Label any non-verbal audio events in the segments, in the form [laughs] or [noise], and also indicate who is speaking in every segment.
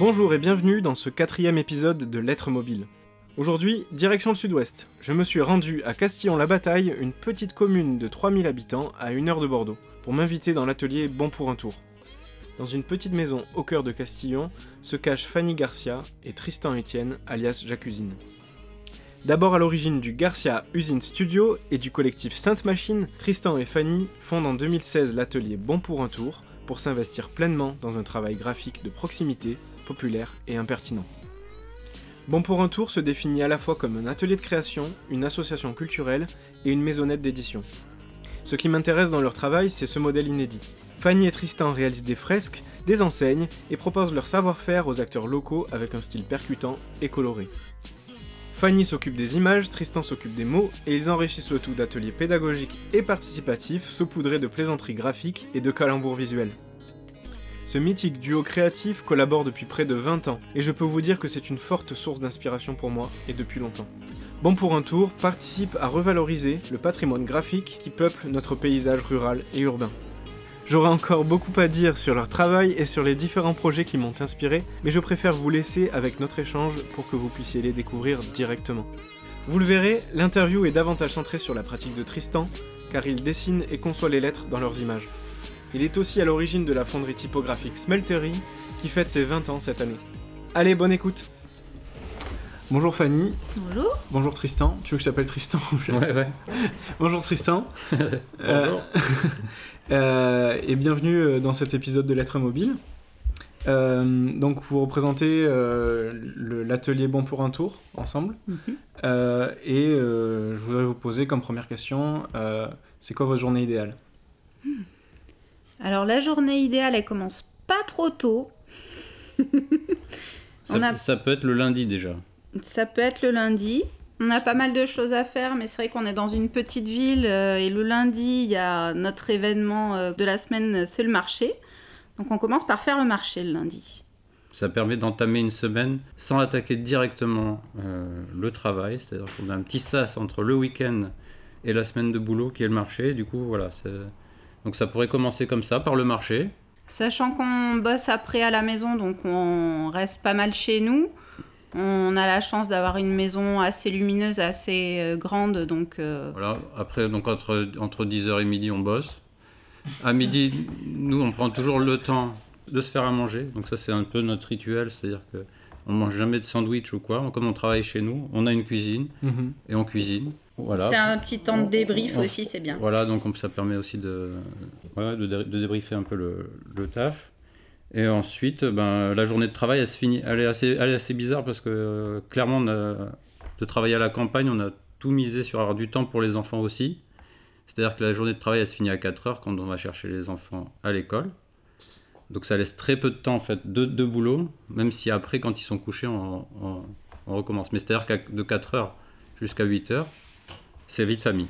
Speaker 1: Bonjour et bienvenue dans ce quatrième épisode de Lettres mobiles. Aujourd'hui, direction le sud-ouest. Je me suis rendu à Castillon-la-Bataille, une petite commune de 3000 habitants à une heure de Bordeaux, pour m'inviter dans l'atelier Bon pour un tour. Dans une petite maison au cœur de Castillon se cachent Fanny Garcia et Tristan Etienne, alias Jacusine. D'abord à l'origine du Garcia Usine Studio et du collectif Sainte Machine, Tristan et Fanny fondent en 2016 l'atelier Bon pour un tour pour s'investir pleinement dans un travail graphique de proximité, populaire et impertinent. Bon pour un tour se définit à la fois comme un atelier de création, une association culturelle et une maisonnette d'édition. Ce qui m'intéresse dans leur travail, c'est ce modèle inédit. Fanny et Tristan réalisent des fresques, des enseignes et proposent leur savoir-faire aux acteurs locaux avec un style percutant et coloré. Fanny s'occupe des images, Tristan s'occupe des mots, et ils enrichissent le tout d'ateliers pédagogiques et participatifs saupoudrés de plaisanteries graphiques et de calembours visuels. Ce mythique duo créatif collabore depuis près de 20 ans, et je peux vous dire que c'est une forte source d'inspiration pour moi, et depuis longtemps. Bon pour un tour participe à revaloriser le patrimoine graphique qui peuple notre paysage rural et urbain. J'aurais encore beaucoup à dire sur leur travail et sur les différents projets qui m'ont inspiré, mais je préfère vous laisser avec notre échange pour que vous puissiez les découvrir directement. Vous le verrez, l'interview est davantage centrée sur la pratique de Tristan, car il dessine et conçoit les lettres dans leurs images. Il est aussi à l'origine de la fonderie typographique Smeltery, qui fête ses 20 ans cette année. Allez, bonne écoute Bonjour Fanny.
Speaker 2: Bonjour.
Speaker 1: Bonjour Tristan. Tu veux que je t'appelle Tristan
Speaker 3: Ouais, ouais. [laughs]
Speaker 1: Bonjour Tristan. [laughs]
Speaker 3: Bonjour. [laughs]
Speaker 1: Euh, et bienvenue euh, dans cet épisode de Lettres Mobile. Euh, donc vous représentez euh, l'atelier Bon pour un tour ensemble.
Speaker 2: Mhm.
Speaker 1: Euh, et euh, je voudrais vous poser comme première question, euh, c'est quoi votre journée idéale?
Speaker 2: Alors la journée idéale, elle commence pas trop tôt. [laughs]
Speaker 3: Ça,
Speaker 2: On a-
Speaker 3: ça peut être le lundi déjà.
Speaker 2: Ça peut être le lundi. On a pas mal de choses à faire, mais c'est vrai qu'on est dans une petite ville euh, et le lundi, il y a notre événement euh, de la semaine, c'est le marché. Donc on commence par faire le marché le lundi.
Speaker 3: Ça permet d'entamer une semaine sans attaquer directement euh, le travail. C'est-à-dire qu'on a un petit sas entre le week-end et la semaine de boulot qui est le marché. Du coup, voilà. Donc ça pourrait commencer comme ça, par le marché.
Speaker 2: Sachant qu'on bosse après à la maison, donc on reste pas mal chez nous. On a la chance d'avoir une maison assez lumineuse, assez euh, grande, donc euh,
Speaker 3: Voilà. Après, donc entre, entre 10h et midi, on bosse. À midi, nous, on prend toujours le temps de se faire à manger. Donc ça, c'est un peu notre rituel. C'est-à-dire que on mange jamais de sandwich ou quoi. Comme on travaille chez nous, on a une cuisine et on cuisine. Voilà.
Speaker 2: c'est un petit temps de débrief
Speaker 3: On-
Speaker 2: aussi, c'est bien.
Speaker 3: Voilà, donc on- ça permet aussi de, voilà, de, dé- de débriefer un peu le, le taf. Et ensuite, ben, la journée de travail, elle, se finit, elle, est, assez, elle est assez bizarre parce que euh, clairement, on a- de travailler à la campagne, on a tout misé sur avoir du temps pour les enfants aussi. C'est-à-dire que la journée de travail, elle se finit à 4 heures quand on va chercher les enfants à l'école. Donc ça laisse très peu de temps en fait de, de boulot, même si après, quand ils sont couchés, on, on- on recommence. Mais c'est-à-dire que de 4 heures jusqu'à 8 heures, c'est vie de famille.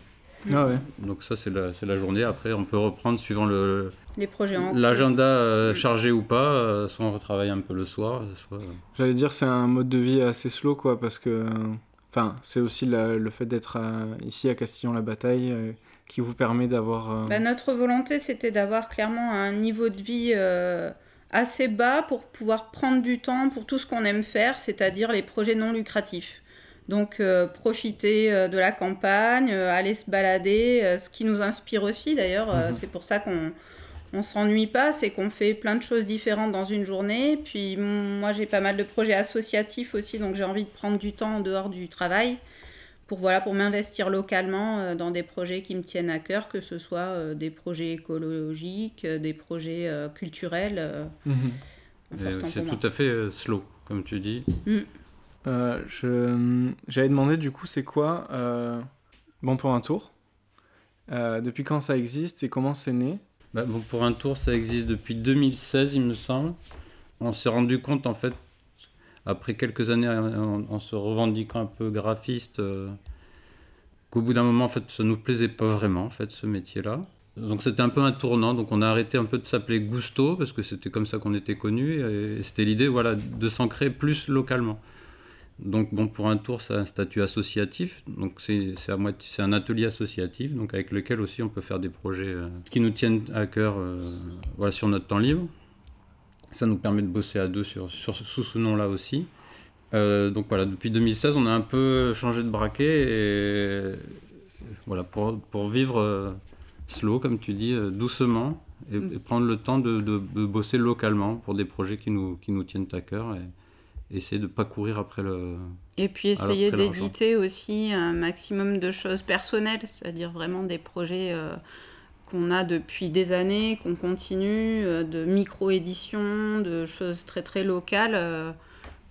Speaker 1: Ah ouais.
Speaker 3: Donc ça, c'est la, c'est la journée. Après, on peut reprendre suivant le,
Speaker 2: Les projets
Speaker 3: l'agenda euh, chargé ou pas. euh, soit on retravaille un peu le soir, soit...
Speaker 1: J'allais dire c'est un mode de vie assez slow quoi parce que enfin c'est aussi la- le fait d'être à- ici à Castillon-la-Bataille euh, qui vous permet d'avoir euh,
Speaker 2: Bah, notre volonté, c'était d'avoir clairement un niveau de vie euh, assez bas pour pouvoir prendre du temps pour tout ce qu'on aime faire, c'est-à-dire les projets non lucratifs. Donc euh, profiter euh, de la campagne, euh, aller se balader, ce qui nous inspire aussi d'ailleurs,
Speaker 1: Mhm.
Speaker 2: c'est pour ça qu'on on s'ennuie pas, c'est qu'on fait plein de choses différentes dans une journée. Puis moi j'ai pas mal de projets associatifs aussi, donc j'ai envie de prendre du temps en dehors du travail pour voilà pour m'investir localement dans des projets qui me tiennent à cœur, que ce soit des projets écologiques, des projets culturels.
Speaker 1: mhm.
Speaker 3: C'est tout à fait slow, comme tu dis.
Speaker 1: Euh, je j'avais demandé du coup c'est quoi euh, bon pour un tour? Euh, depuis quand ça existe et comment c'est né?
Speaker 3: Bah, bon, pour un tour, ça existe depuis 2016, il me semble. On s'est rendu compte, en fait, après quelques années en, se revendiquant un peu graphiste, qu'au bout d'un moment, en fait, ça nous plaisait pas vraiment, en fait, ce métier-là. Donc c'était un peu un tournant, donc on a arrêté un peu de s'appeler Gusto, parce que c'était comme ça qu'on était connu, et, c'était l'idée, voilà, de s'ancrer plus localement. Donc bon, pour un tour, c'est un statut associatif, donc c'est un atelier associatif, donc avec lequel aussi on peut faire des projets euh, qui nous tiennent à cœur, euh, voilà, sur notre temps libre. Ça nous permet de bosser à deux sur, sur, sous ce nom-là aussi. Euh, donc voilà, depuis 2016, on a un peu changé de braquet et voilà, pour, pour vivre slow, comme tu dis, doucement et,
Speaker 2: Mm.
Speaker 3: et prendre le temps de, de- de bosser localement pour des projets qui nous, qui nous tiennent à cœur et, essayer de ne pas courir après le.
Speaker 2: Et puis essayer d'éditer aussi un maximum de choses personnelles, c'est-à-dire vraiment des projets euh, qu'on a depuis des années, qu'on continue, euh, de micro-éditions, de choses très très locales euh,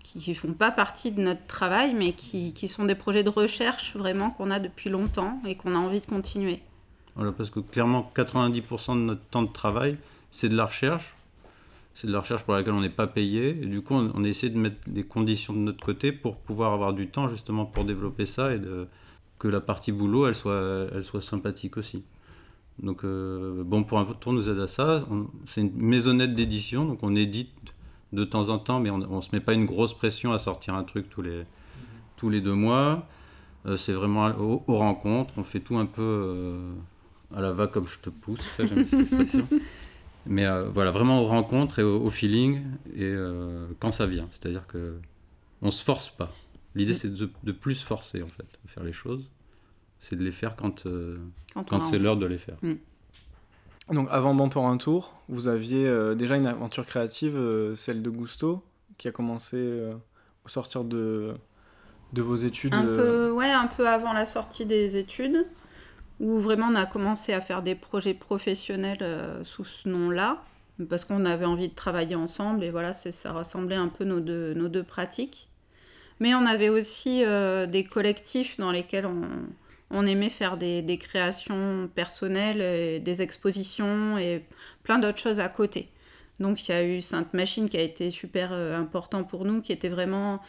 Speaker 2: qui ne font pas partie de notre travail, mais qui, qui sont des projets de recherche vraiment qu'on a depuis longtemps et qu'on a envie de continuer.
Speaker 3: Voilà, parce que clairement, 90% de notre temps de travail, c'est de la recherche. C'est de la recherche pour laquelle on n'est pas payé. Et du coup, on, essaie de mettre des conditions de notre côté pour pouvoir avoir du temps justement pour développer ça et que la partie boulot, elle soit, elle soit sympathique aussi. Donc, euh, bon, pour un tour nous aide à ça. C'est une maisonnette d'édition, donc on édite de temps en temps, mais on ne se met pas une grosse pression à sortir un truc tous les, tous les deux mois. Euh, c'est vraiment aux, aux rencontres, on fait tout un peu euh, à la va comme je te pousse, ça j'aime cette expression. [laughs] Mais euh, voilà, vraiment aux rencontres et au, au feeling et euh, quand ça vient. C'est-à-dire que on se force pas. L'idée c'est de, de plus se forcer en fait, de faire les choses. C'est de les faire quand, euh,
Speaker 2: Quand, on
Speaker 3: quand
Speaker 2: a
Speaker 3: c'est l'heure de les faire.
Speaker 1: Donc avant Bon pour un tour, vous aviez euh, déjà une aventure créative, euh, celle de Gusto, qui a commencé euh, au sortir de, de vos études.
Speaker 2: Un
Speaker 1: euh,
Speaker 2: peu, ouais, un peu avant la sortie des études, où vraiment on a commencé à faire des projets professionnels euh, sous ce nom-là, parce qu'on avait envie de travailler ensemble, et voilà, ça ressemblait un peu nos deux, pratiques. Mais on avait aussi euh, des collectifs dans lesquels on, aimait faire des, créations personnelles, des expositions et plein d'autres choses à côté. Donc il y a eu Sainte Machine qui a été super euh, important pour nous, qui était vraiment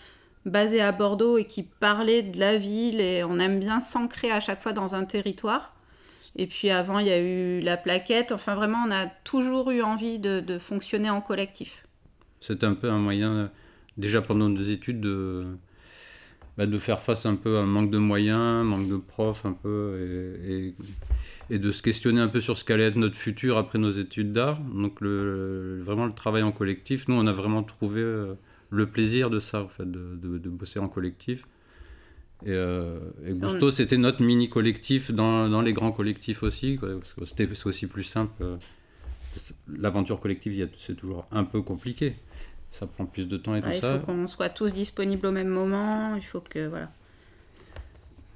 Speaker 2: basé à Bordeaux et qui parlait de la ville et on aime bien s'ancrer à chaque fois dans un territoire. Et puis avant, il y a eu la plaquette. Enfin, vraiment, on a toujours eu envie de, fonctionner en collectif.
Speaker 3: C'était un peu un moyen, déjà pendant nos études, de, bah, de faire face un peu à un manque de moyens, manque de profs un peu, et, de se questionner un peu sur ce qu'allait être notre futur après nos études d'art. Donc vraiment le travail en collectif, nous on a vraiment trouvé euh, le plaisir de ça, en fait, de, de, de bosser en collectif. Et, euh, et Gusto, c'était notre mini collectif dans, dans les grands collectifs aussi, quoi, parce que c'était c'est aussi plus simple. euh, L'aventure collective, il c'est toujours un peu compliqué. Ça prend plus de temps et
Speaker 2: Ouais,
Speaker 3: tout
Speaker 2: il
Speaker 3: ça.
Speaker 2: faut qu'on soit tous disponibles au même moment. Il faut que voilà.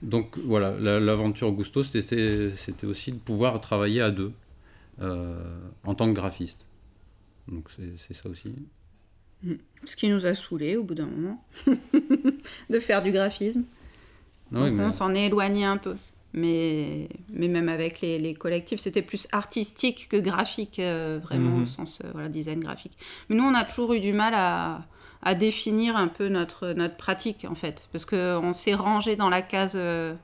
Speaker 3: Donc voilà, la- l'aventure Gusto, c'était aussi de pouvoir travailler à deux euh, en tant que graphiste. Donc c'est ça aussi.
Speaker 2: Ce qui nous a saoulés au bout d'un moment [laughs] de faire du graphisme.
Speaker 3: Non, oui,
Speaker 2: Donc
Speaker 3: mais-
Speaker 2: on s'en est éloigné un peu. Mais, mais même avec les, les collectifs, c'était plus artistique que graphique, euh, vraiment
Speaker 1: Mhm.
Speaker 2: au sens euh, voilà, design graphique. Mais nous, on a toujours eu du mal à, à définir un peu notre, notre pratique, en fait. Parce qu'on s'est rangé dans la case euh,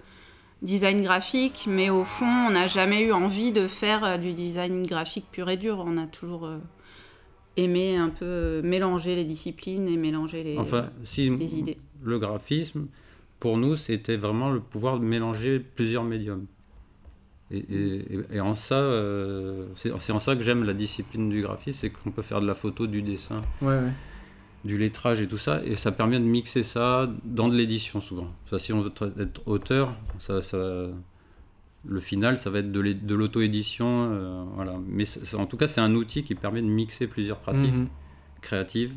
Speaker 2: design graphique, mais au fond, on n'a jamais eu envie de faire du design graphique pur et dur. On a toujours aimé un peu euh, mélanger les disciplines et mélanger les,
Speaker 3: Enfin, si
Speaker 2: les idées.
Speaker 3: le graphisme, pour nous, c'était vraiment le pouvoir de mélanger plusieurs médiums. Et, et- en ça, euh, c'est c'est en ça que j'aime la discipline du graphisme, c'est qu'on peut faire de la photo, du dessin,
Speaker 1: Ouais, ouais.
Speaker 3: du lettrage et tout ça, et ça permet de mixer ça dans de l'édition souvent. Ça, si on veut être auteur, ça, ça- le final, ça va être de l'auto-édition, euh, voilà. Mais en tout cas, c'est un outil qui permet de mixer plusieurs pratiques
Speaker 1: Mhm.
Speaker 3: créatives,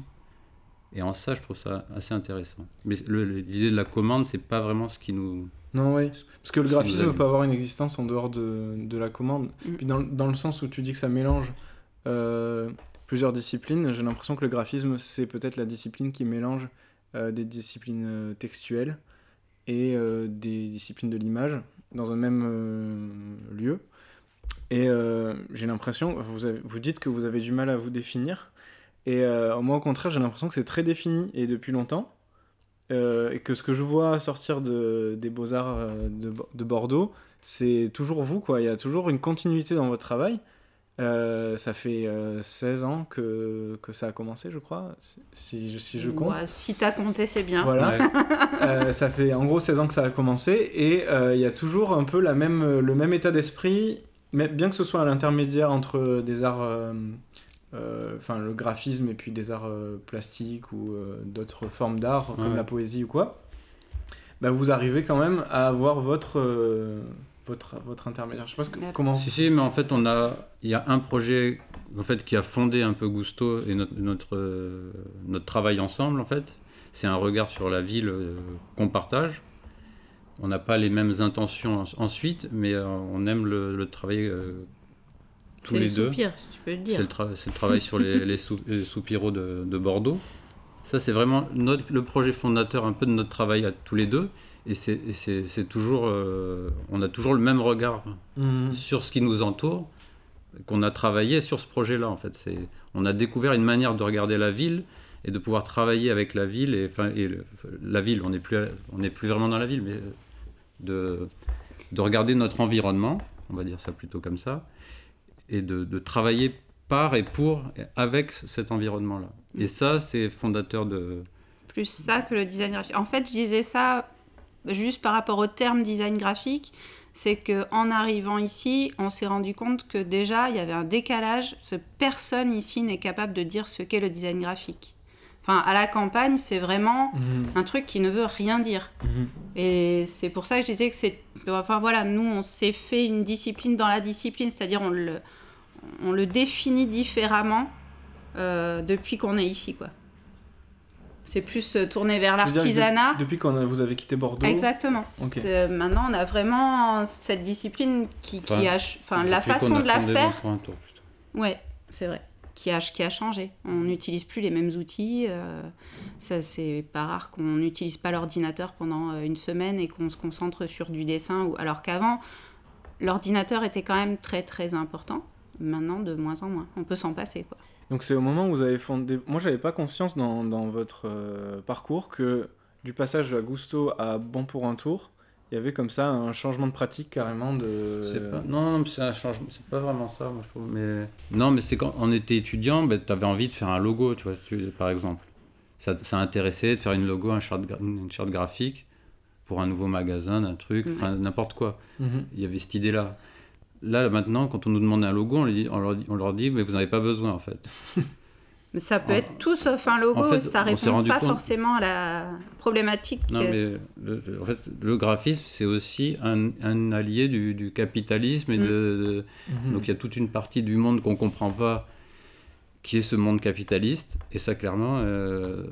Speaker 3: et en ça, je trouve ça assez intéressant. Mais l'idée de la commande, c'est pas vraiment ce qui nous.
Speaker 1: Non, oui. Parce que le graphisme peut avoir une existence en dehors de, de la commande.
Speaker 2: Mm.
Speaker 1: Puis dans, dans le sens où tu dis que ça mélange euh, plusieurs disciplines, j'ai l'impression que le graphisme, c'est peut-être la discipline qui mélange euh, des disciplines textuelles et euh, des disciplines de l'image dans un même euh, lieu. Et euh, j'ai l'impression, vous, vous dites que vous avez du mal à vous définir. Et euh, moi, au contraire, j'ai l'impression que c'est très défini et depuis longtemps. Et que ce que je vois sortir de, des beaux-arts de, de Bordeaux, c'est toujours vous, quoi. Il y a toujours une continuité dans votre travail. Euh, ça fait euh, 16 ans que, que ça a commencé, je crois, si- si, je- si je compte.
Speaker 2: Ouais, si t'as compté, c'est bien.
Speaker 1: Voilà.
Speaker 3: Ouais. [laughs]
Speaker 1: Euh, ça fait en gros 16 ans que ça a commencé et euh, il y a toujours un peu la même, le même état d'esprit, mais bien que ce soit à l'intermédiaire entre des arts euh, euh, enfin le graphisme et puis des arts euh, plastiques ou euh, d'autres formes d'art comme la poésie ou quoi, bah, vous arrivez quand même à avoir votre, euh, votre, votre intermédiaire. Je sais pas ce que- comment.
Speaker 3: Si, si, mais en fait, on a, il y a un projet en fait, qui a fondé un peu Gusto et notre, notre, notre travail ensemble, en fait. C'est un regard sur la ville euh, qu'on partage. On n'a pas les mêmes intentions en- ensuite, mais euh, on aime le, le travailler euh, tous les
Speaker 2: les
Speaker 3: deux.
Speaker 2: soupirs, si tu peux le
Speaker 3: C'est le, tra- le travail sur les, [laughs] les, sou- les soupiraux de, de Bordeaux. Ça, c'est vraiment notre, le projet fondateur un peu de notre travail à tous les deux. Et c'est toujours, euh, on a toujours le même regard
Speaker 1: Mhm.
Speaker 3: sur ce qui nous entoure, qu'on a travaillé sur ce projet-là. En fait, c'est, on a découvert une manière de regarder la ville et de pouvoir travailler avec la ville et, enfin, et le- la ville. On n'est plus, on n'est plus vraiment dans la ville, mais de, de regarder notre environnement, on va dire ça plutôt comme ça, et de, de travailler par et pour et avec cet environnement-là. Et ça, c'est fondateur de.
Speaker 2: Plus ça que le design graphique. En fait, je disais ça juste par rapport au terme design graphique. C'est que en arrivant ici, on s'est rendu compte que déjà il y avait un décalage. Ce personne ici n'est capable de dire ce qu'est le design graphique. Enfin, à la campagne, c'est vraiment
Speaker 1: Mhm.
Speaker 2: un truc qui ne veut rien dire.
Speaker 1: Mhm.
Speaker 2: Et c'est pour ça que je disais que c'est. Enfin voilà, nous, on s'est fait une discipline dans la discipline, c'est-à-dire on le, on le définit différemment euh, depuis qu'on est ici, quoi. C'est plus euh, tourné vers l'artisanat.
Speaker 1: de- Depuis qu'on vous avez quitté Bordeaux.
Speaker 2: Exactement. C'est- Maintenant, on a vraiment cette discipline qui, qui
Speaker 3: Enfin,
Speaker 2: a. Enfin, la façon
Speaker 3: a
Speaker 2: de la faire.
Speaker 3: Tour.
Speaker 2: Ouais, c'est vrai. Qui a, qui a changé. On n'utilise plus les mêmes outils. euh, ça, c'est pas rare qu'on n'utilise pas l'ordinateur pendant euh, une semaine et qu'on se concentre sur du dessin. Ou... Alors qu'avant, l'ordinateur était quand même très très important. Maintenant, de moins en moins. On peut s'en passer, quoi.
Speaker 1: Donc c'est au moment où vous avez fondé. Moi, j'avais pas conscience dans, dans votre euh, parcours que du passage à Gusto à Bon pour un tour, il y avait comme ça un changement de pratique carrément de.
Speaker 3: Pas- Non, non, c'est un changement. C'est pas vraiment ça, moi je trouve. Mais non, mais c'est quand on était étudiant, ben, tu avais envie de faire un logo, tu vois, tu- par exemple. Ça, ça intéressait de faire une logo, un charte, gra- une charte graphique pour un nouveau magasin, un truc,
Speaker 2: Ouais.
Speaker 3: enfin n'importe quoi.
Speaker 1: Mhm.
Speaker 3: Il y avait cette idée-là. Là, maintenant, quand on nous demande un logo, on, lui dit- on leur, dit, on leur dit, mais vous n'avez pas besoin en fait. [laughs]
Speaker 2: Mais ça peut
Speaker 3: En-
Speaker 2: être tout sauf un logo.
Speaker 3: en fait,
Speaker 2: ça
Speaker 3: on s'est
Speaker 2: répond
Speaker 3: rendu
Speaker 2: pas
Speaker 3: compte-
Speaker 2: forcément à la problématique.
Speaker 3: Non, mais le, en fait, le graphisme, c'est aussi un, un allié du, du capitalisme et
Speaker 2: Mm.
Speaker 3: de- de,
Speaker 1: Mhm.
Speaker 3: Donc il y a toute une partie du monde qu'on comprend pas, qui est ce monde capitaliste. Et ça, clairement, euh,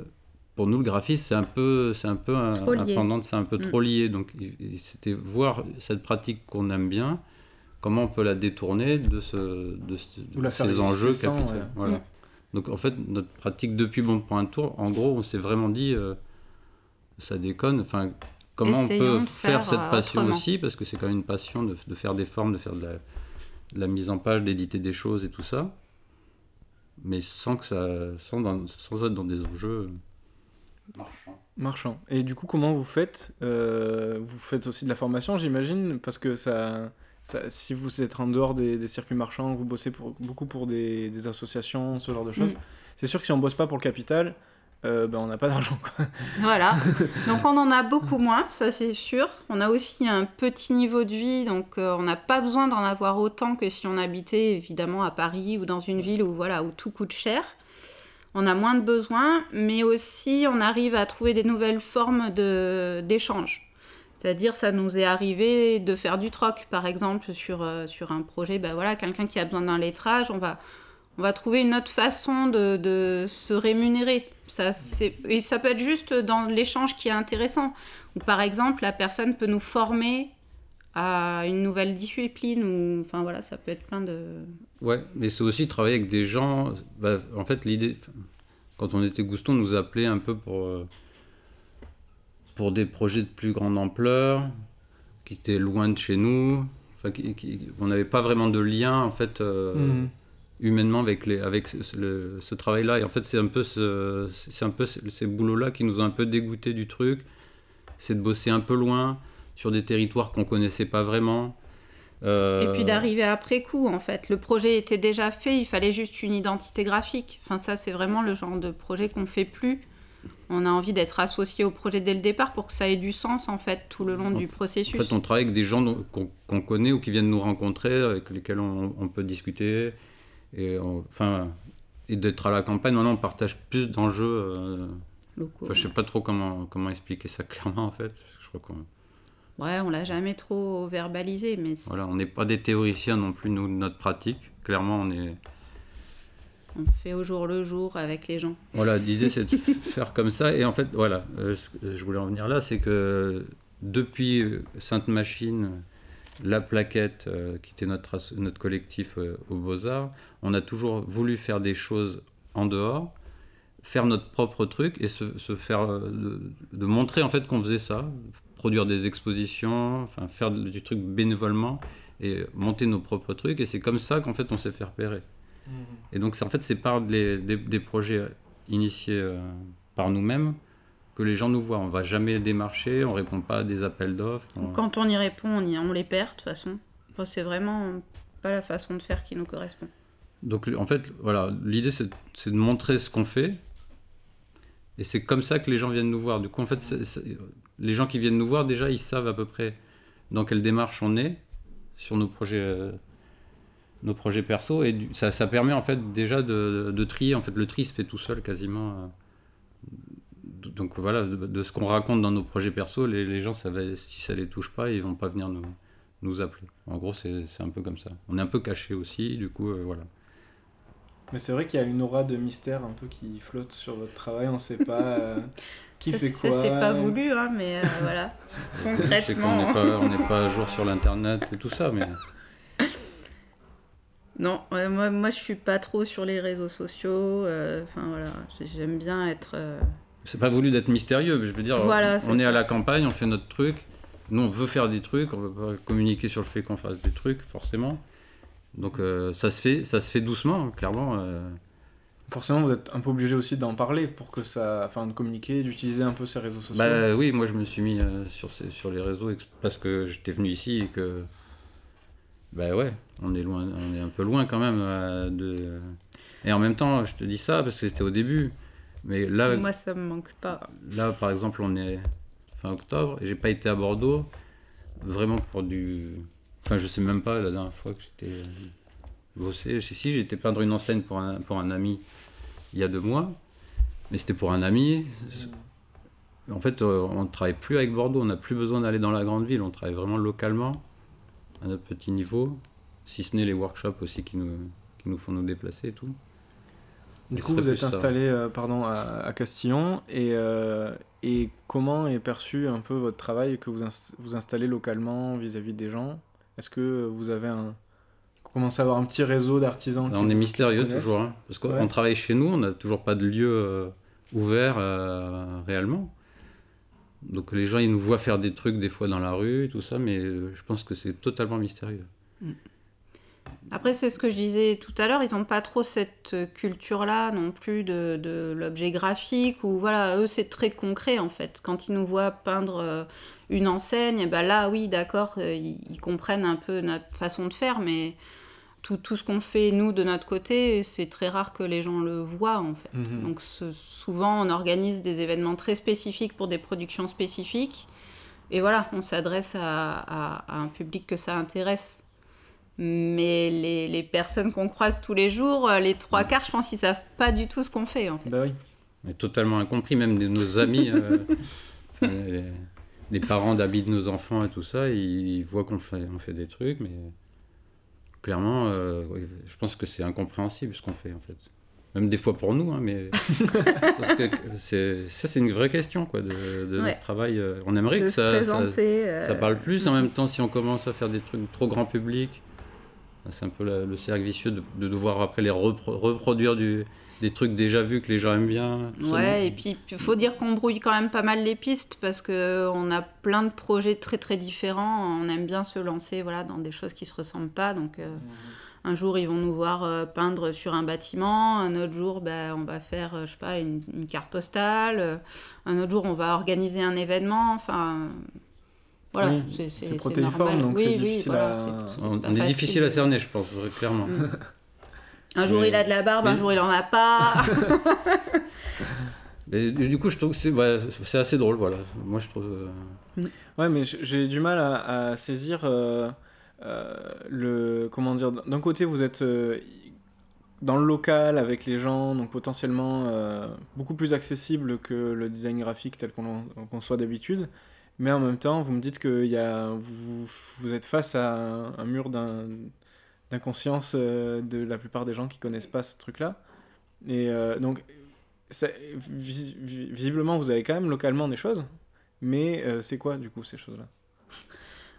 Speaker 3: pour nous, le graphisme, c'est un peu, c'est un peu un, pendant, c'est un peu
Speaker 2: Mm.
Speaker 3: trop lié. Donc c'était voir cette pratique qu'on aime bien, comment on peut la détourner de, ce, de, ce- ces enjeux capitaux.
Speaker 1: ouais.
Speaker 3: Voilà.
Speaker 2: Mm.
Speaker 3: Donc en fait, notre pratique depuis Bon Point Tour, en gros, on s'est vraiment dit, euh, ça déconne. Enfin, comment
Speaker 2: Essayons
Speaker 3: on peut faire,
Speaker 2: faire,
Speaker 3: cette
Speaker 2: euh,
Speaker 3: passion
Speaker 2: autrement.
Speaker 3: aussi, parce que c'est quand même une passion de, de faire des formes, de faire de la, de la mise en page, d'éditer des choses et tout ça, mais sans que ça, sans, dans- sans être dans des enjeux marchands.
Speaker 1: Marchand. Et du coup, comment vous faites Euh, Vous faites aussi de la formation, j'imagine, parce que ça, ça- si vous êtes en dehors des, des circuits marchands, vous bossez pour, beaucoup pour des, des associations, ce genre de choses.
Speaker 2: Mm.
Speaker 1: C'est sûr que si on bosse pas pour le capital, euh, ben, on n'a pas d'argent.
Speaker 2: Voilà. [laughs] Donc on en a beaucoup moins, ça c'est sûr. On a aussi un petit niveau de vie, donc euh, on n'a pas besoin d'en avoir autant que si on habitait évidemment à Paris ou dans une ville où voilà où tout coûte cher. On a moins de besoins, mais aussi on arrive à trouver des nouvelles formes de d'échange. C'est-à-dire, ça nous est arrivé de faire du troc, par exemple, sur, euh, sur un projet. Ben voilà, quelqu'un qui a besoin d'un lettrage, on va, on va trouver une autre façon de, de se rémunérer. Ça, et ça peut être juste dans l'échange qui est intéressant. Ou par exemple, la personne peut nous former à une nouvelle discipline. Enfin voilà, ça peut être plein de.
Speaker 3: Ouais, mais c'est aussi travailler avec des gens. bah, en fait, l'idée, quand on était Gouston, on nous appelait un peu pour, euh, pour des projets de plus grande ampleur, qui étaient loin de chez nous. Enfin, qui- qui- on n'avait pas vraiment de lien, en fait, euh,
Speaker 1: Mhm.
Speaker 3: humainement avec, les, avec ce, ce- le- ce travail-là. Et en fait, c'est un peu, ce, c'est un peu ces, ces boulots-là qui nous ont un peu dégoûtés du truc. C'est de bosser un peu loin, sur des territoires qu'on connaissait pas vraiment. Euh,
Speaker 2: Et puis d'arriver après coup, en fait. Le projet était déjà fait, il fallait juste une identité graphique. Enfin, ça, c'est vraiment le genre de projet qu'on fait plus. On a envie d'être associé au projet dès le départ pour que ça ait du sens, en fait, tout le long
Speaker 3: En
Speaker 2: du processus.
Speaker 3: En fait, on travaille avec des gens qu'on connaît ou qui viennent nous rencontrer, avec lesquels on, on peut discuter. Et on- enfin, et d'être à la campagne, maintenant on partage plus d'enjeux. euh,
Speaker 2: Locaux.
Speaker 3: enfin, je sais pas trop comment, comment expliquer ça clairement en fait. Je crois qu'on
Speaker 2: Ouais, on l'a jamais trop verbalisé, mais
Speaker 3: voilà, on n'est pas des théoriciens non plus nous de notre pratique. Clairement, on est
Speaker 2: on fait au jour le jour avec les gens.
Speaker 3: Voilà, l'idée c'est de [laughs] faire comme ça. Et en fait, voilà, euh, ce que je voulais en venir là, c'est que depuis Sainte Machine, la plaquette, euh, qui était notre, collectif euh, aux Beaux-Arts, on a toujours voulu faire des choses en dehors, faire notre propre truc et se, se faire, de, de montrer en fait qu'on faisait ça, produire des expositions, enfin faire du truc bénévolement et monter nos propres trucs. Et c'est comme ça qu'en fait on s'est fait repérer. Et donc, c'est- en fait, c'est par les- des, des projets initiés euh, par nous-mêmes que les gens nous voient. On va jamais démarcher, on répond pas à des appels d'offres. on-
Speaker 2: Quand on y répond, on, y- on les perd de toute façon. Enfin, c'est vraiment pas la façon de faire qui nous correspond.
Speaker 3: Donc, en fait, voilà, l'idée, c'est de montrer ce qu'on fait. Et c'est comme ça que les gens viennent nous voir. Du coup, en fait, les gens qui viennent nous voir, déjà, ils savent à peu près dans quelle démarche on est sur nos projets, euh, nos projets perso. Et du- ça, ça permet, en fait, déjà de, de trier. En fait, le tri se fait tout seul, quasiment. euh. Donc, voilà, de, de ce qu'on raconte dans nos projets perso, les, les gens, ça va, si ça les touche pas, ils vont pas venir nous, nous appeler. En gros, c'est c'est un peu comme ça. On est un peu caché aussi, du coup, euh, voilà.
Speaker 1: Mais c'est vrai qu'il y a une aura de mystère un peu qui flotte sur votre travail, on sait pas euh, [laughs] qui
Speaker 2: ça,
Speaker 1: fait
Speaker 2: ça,
Speaker 1: quoi.
Speaker 2: c'est pas voulu, hein, mais euh, voilà. [laughs] Concrètement.
Speaker 3: n'est pas, on n'est pas à jour sur l'internet et tout ça, mais
Speaker 2: Non, moi, moi je suis pas trop sur les réseaux sociaux. euh, Enfin voilà, j'ai- j'aime bien être. euh,
Speaker 3: c'est pas voulu d'être mystérieux. mais Je veux dire,
Speaker 2: Voilà,
Speaker 3: on est à la campagne, on fait notre truc. Nous, on veut faire des trucs, on veut pas communiquer sur le fait qu'on fasse des trucs, forcément. Donc euh, ça se fait, ça se fait doucement, clairement. euh.
Speaker 1: Forcément, vous êtes un peu obligé aussi d'en parler pour que ça. Enfin, de communiquer, d'utiliser un peu ces réseaux sociaux.
Speaker 3: Bah oui, moi je me suis mis euh, sur, ces- sur les réseaux parce que j'étais venu ici et que. Bah ouais, on est loin, on est un peu loin quand même euh, de. Et en même temps, je te dis ça parce que c'était au début. Mais là,
Speaker 2: Moi ça me manque pas.
Speaker 3: Là, par exemple, on est fin octobre et j'ai pas été à Bordeaux vraiment pour du. Enfin, je sais même pas la dernière fois que j'étais euh, bossé. Si, si, j'étais peindre une enseigne pour un, pour un ami il y a deux mois, mais c'était pour un ami. En fait, euh, on ne travaille plus avec Bordeaux, on n'a plus besoin d'aller dans la grande ville, on travaille vraiment localement, à notre petit niveau, si ce n'est les workshops aussi qui nous, qui nous font nous déplacer et tout.
Speaker 1: Du coup, vous êtes installé euh, pardon, à, à Castillon et, euh, et comment est perçu un peu votre travail que vous inst- vous installez localement vis-à-vis des gens? Est-ce que vous avez un. Vous commencez à avoir un petit réseau d'artisans
Speaker 3: on est mystérieux toujours, hein, parce qu'on
Speaker 1: Ouais.
Speaker 3: travaille chez nous, on n'a toujours pas de lieu euh, ouvert réellement. Donc les gens ils nous voient faire des trucs des fois dans la rue, tout ça, mais euh, je pense que c'est totalement mystérieux.
Speaker 2: Après, c'est ce que je disais tout à l'heure, ils n'ont pas trop cette culture-là non plus de, de l'objet graphique, ou voilà, eux c'est très concret en fait. Quand ils nous voient peindre euh, une enseigne, eh ben là oui, d'accord, euh, ils comprennent un peu notre façon de faire, mais tout, tout ce qu'on fait nous de notre côté, c'est très rare que les gens le voient en fait.
Speaker 1: Mhm.
Speaker 2: Donc ce- souvent on organise des événements très spécifiques pour des productions spécifiques. Et voilà, on s'adresse à, à- à un public que ça intéresse. Mais les, les personnes qu'on croise tous les jours, les trois quarts, je pense qu'ils savent pas du tout ce qu'on fait. En fait.
Speaker 1: Bah oui.
Speaker 3: Mais totalement incompris, même de nos amis, euh, [laughs] les, les parents d'amis de nos enfants et tout ça, ils, ils voient qu'on fait, on fait des trucs, mais clairement, euh, je pense que c'est incompréhensible ce qu'on fait en fait. Même des fois pour nous, hein, mais [laughs] parce que c'est, ça c'est une vraie question quoi, de, de
Speaker 2: Ouais.
Speaker 3: notre travail. euh, On aimerait
Speaker 2: de
Speaker 3: que ça,
Speaker 2: euh,
Speaker 3: ça parle plus. En même temps, si on commence à faire des trucs trop grand public, c'est un peu la- le cercle vicieux de, de devoir après les repro- reproduire du, des trucs déjà vus que les gens aiment bien.
Speaker 2: Ouais, et puis il faut dire qu'on brouille quand même pas mal les pistes parce que on a plein de projets très très différents. On aime bien se lancer voilà, dans des choses qui se ressemblent pas. Donc euh, un jour ils vont nous voir euh, peindre sur un bâtiment, un autre jour ben, on va faire euh, je sais pas une, une carte postale, euh, un autre jour on va organiser un événement. Enfin voilà,
Speaker 1: Oui,
Speaker 2: c'est
Speaker 1: c'est
Speaker 2: c'est
Speaker 1: protéiforme,
Speaker 2: normal.
Speaker 1: donc
Speaker 2: oui,
Speaker 1: c'est
Speaker 2: oui,
Speaker 1: difficile
Speaker 2: voilà,
Speaker 1: à-
Speaker 2: c'est- c'est
Speaker 3: On, est difficile à cerner, je pense, clairement.
Speaker 2: Mm. Un jour
Speaker 3: Mais-
Speaker 2: il a de la barbe, un jour il en a pas. [laughs]
Speaker 3: Mais du coup, je trouve que c'est assez drôle, voilà. Moi, je trouve. euh,
Speaker 1: Ouais, mais j'ai du mal à, à saisir euh, euh, le. Comment dire D'un côté, vous êtes. euh, dans le local avec les gens, donc potentiellement euh, beaucoup plus accessible que le design graphique tel qu'on en conçoit d'habitude. Mais en même temps, vous me dites que y a, vous, vous êtes face à un, un mur d'un- d'inconscience euh, de la plupart des gens qui connaissent pas ce truc-là. Et euh, donc, visiblement, vous avez quand même localement des choses. Mais euh, c'est quoi, du coup, ces choses-là?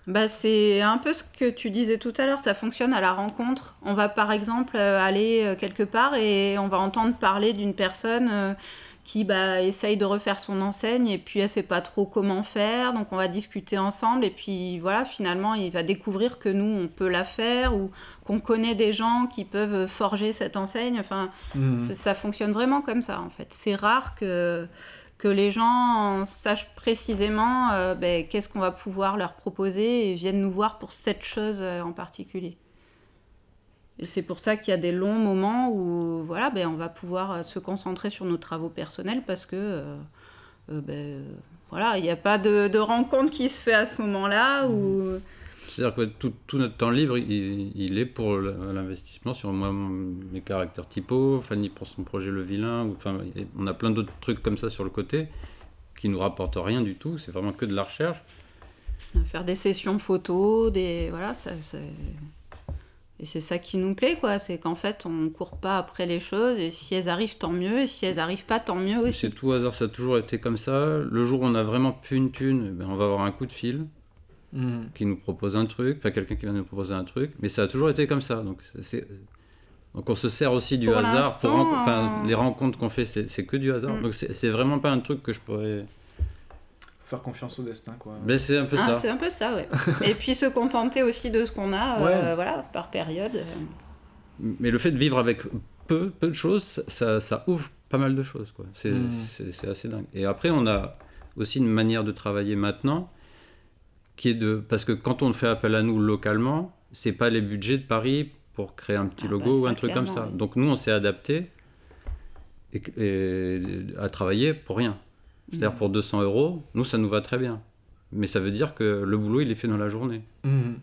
Speaker 2: Bah, c'est un peu ce que tu disais tout à l'heure, ça fonctionne à la rencontre. On va par exemple aller quelque part et on va entendre parler d'une personne qui bah, essaye de refaire son enseigne et puis elle sait pas trop comment faire, donc on va discuter ensemble et puis voilà, finalement il va découvrir que nous on peut la faire ou qu'on connaît des gens qui peuvent forger cette enseigne. Enfin,
Speaker 1: Mhm.
Speaker 2: ça fonctionne vraiment comme ça en fait. C'est rare que, que les gens sachent précisément euh, ben, qu'est-ce qu'on va pouvoir leur proposer et viennent nous voir pour cette chose euh, en particulier. Et c'est pour ça qu'il y a des longs moments où voilà, ben, on va pouvoir euh, se concentrer sur nos travaux personnels parce que euh, euh, ben, voilà, il n'y a pas de, de rencontre qui se fait à ce moment-là. Ou...
Speaker 3: C'est-à-dire que tout, tout notre temps libre, il, il est pour l'investissement sur moi, mes caractères typo, Fanny pour son projet Le Vilain, ou, enfin, on a plein d'autres trucs comme ça sur le côté qui nous rapportent rien du tout, c'est vraiment que de la recherche.
Speaker 2: faire des sessions photos, des voilà, ça, ça- et c'est ça qui nous plaît quoi, c'est qu'en fait on court pas après les choses et si elles arrivent tant mieux et si elles arrivent pas tant mieux aussi.
Speaker 3: C'est tout hasard, ça a toujours été comme ça. Le jour où on a vraiment plus une thune, ben, on va avoir un coup de fil
Speaker 1: Mhm.
Speaker 3: qui nous propose un truc, enfin quelqu'un qui va nous proposer un truc, mais ça a toujours été comme ça. Donc, c'est- donc on se sert aussi du
Speaker 2: Pour
Speaker 3: hasard. Pour enfin,
Speaker 2: euh,
Speaker 3: les rencontres qu'on fait, c'est c'est que du hasard.
Speaker 2: Mm.
Speaker 3: Donc c'est c'est vraiment pas un truc que je pourrais.
Speaker 1: Faire confiance au destin, quoi.
Speaker 3: Mais c'est un peu
Speaker 2: Ah,
Speaker 3: ça.
Speaker 2: c'est un peu ça, ouais. [laughs] et puis se contenter aussi de ce qu'on a, euh,
Speaker 1: Ouais.
Speaker 2: voilà, par période.
Speaker 3: Mais le fait de vivre avec peu, peu de choses, ça, ça ouvre pas mal de choses. quoi. C'est
Speaker 1: Mm.
Speaker 3: c'est- assez dingue. Et après, on a aussi une manière de travailler maintenant qui est de. Parce que quand on fait appel à nous localement, c'est pas les budgets de Paris pour créer un petit
Speaker 2: Ah
Speaker 3: logo
Speaker 2: bah
Speaker 3: ou un truc comme ça.
Speaker 2: oui.
Speaker 3: Donc nous, on s'est adapté et, et à travailler pour rien. C'est-à-dire pour 200 euros, nous, ça nous va très bien. Mais ça veut dire que le boulot, il est fait dans la journée.
Speaker 1: Mhm.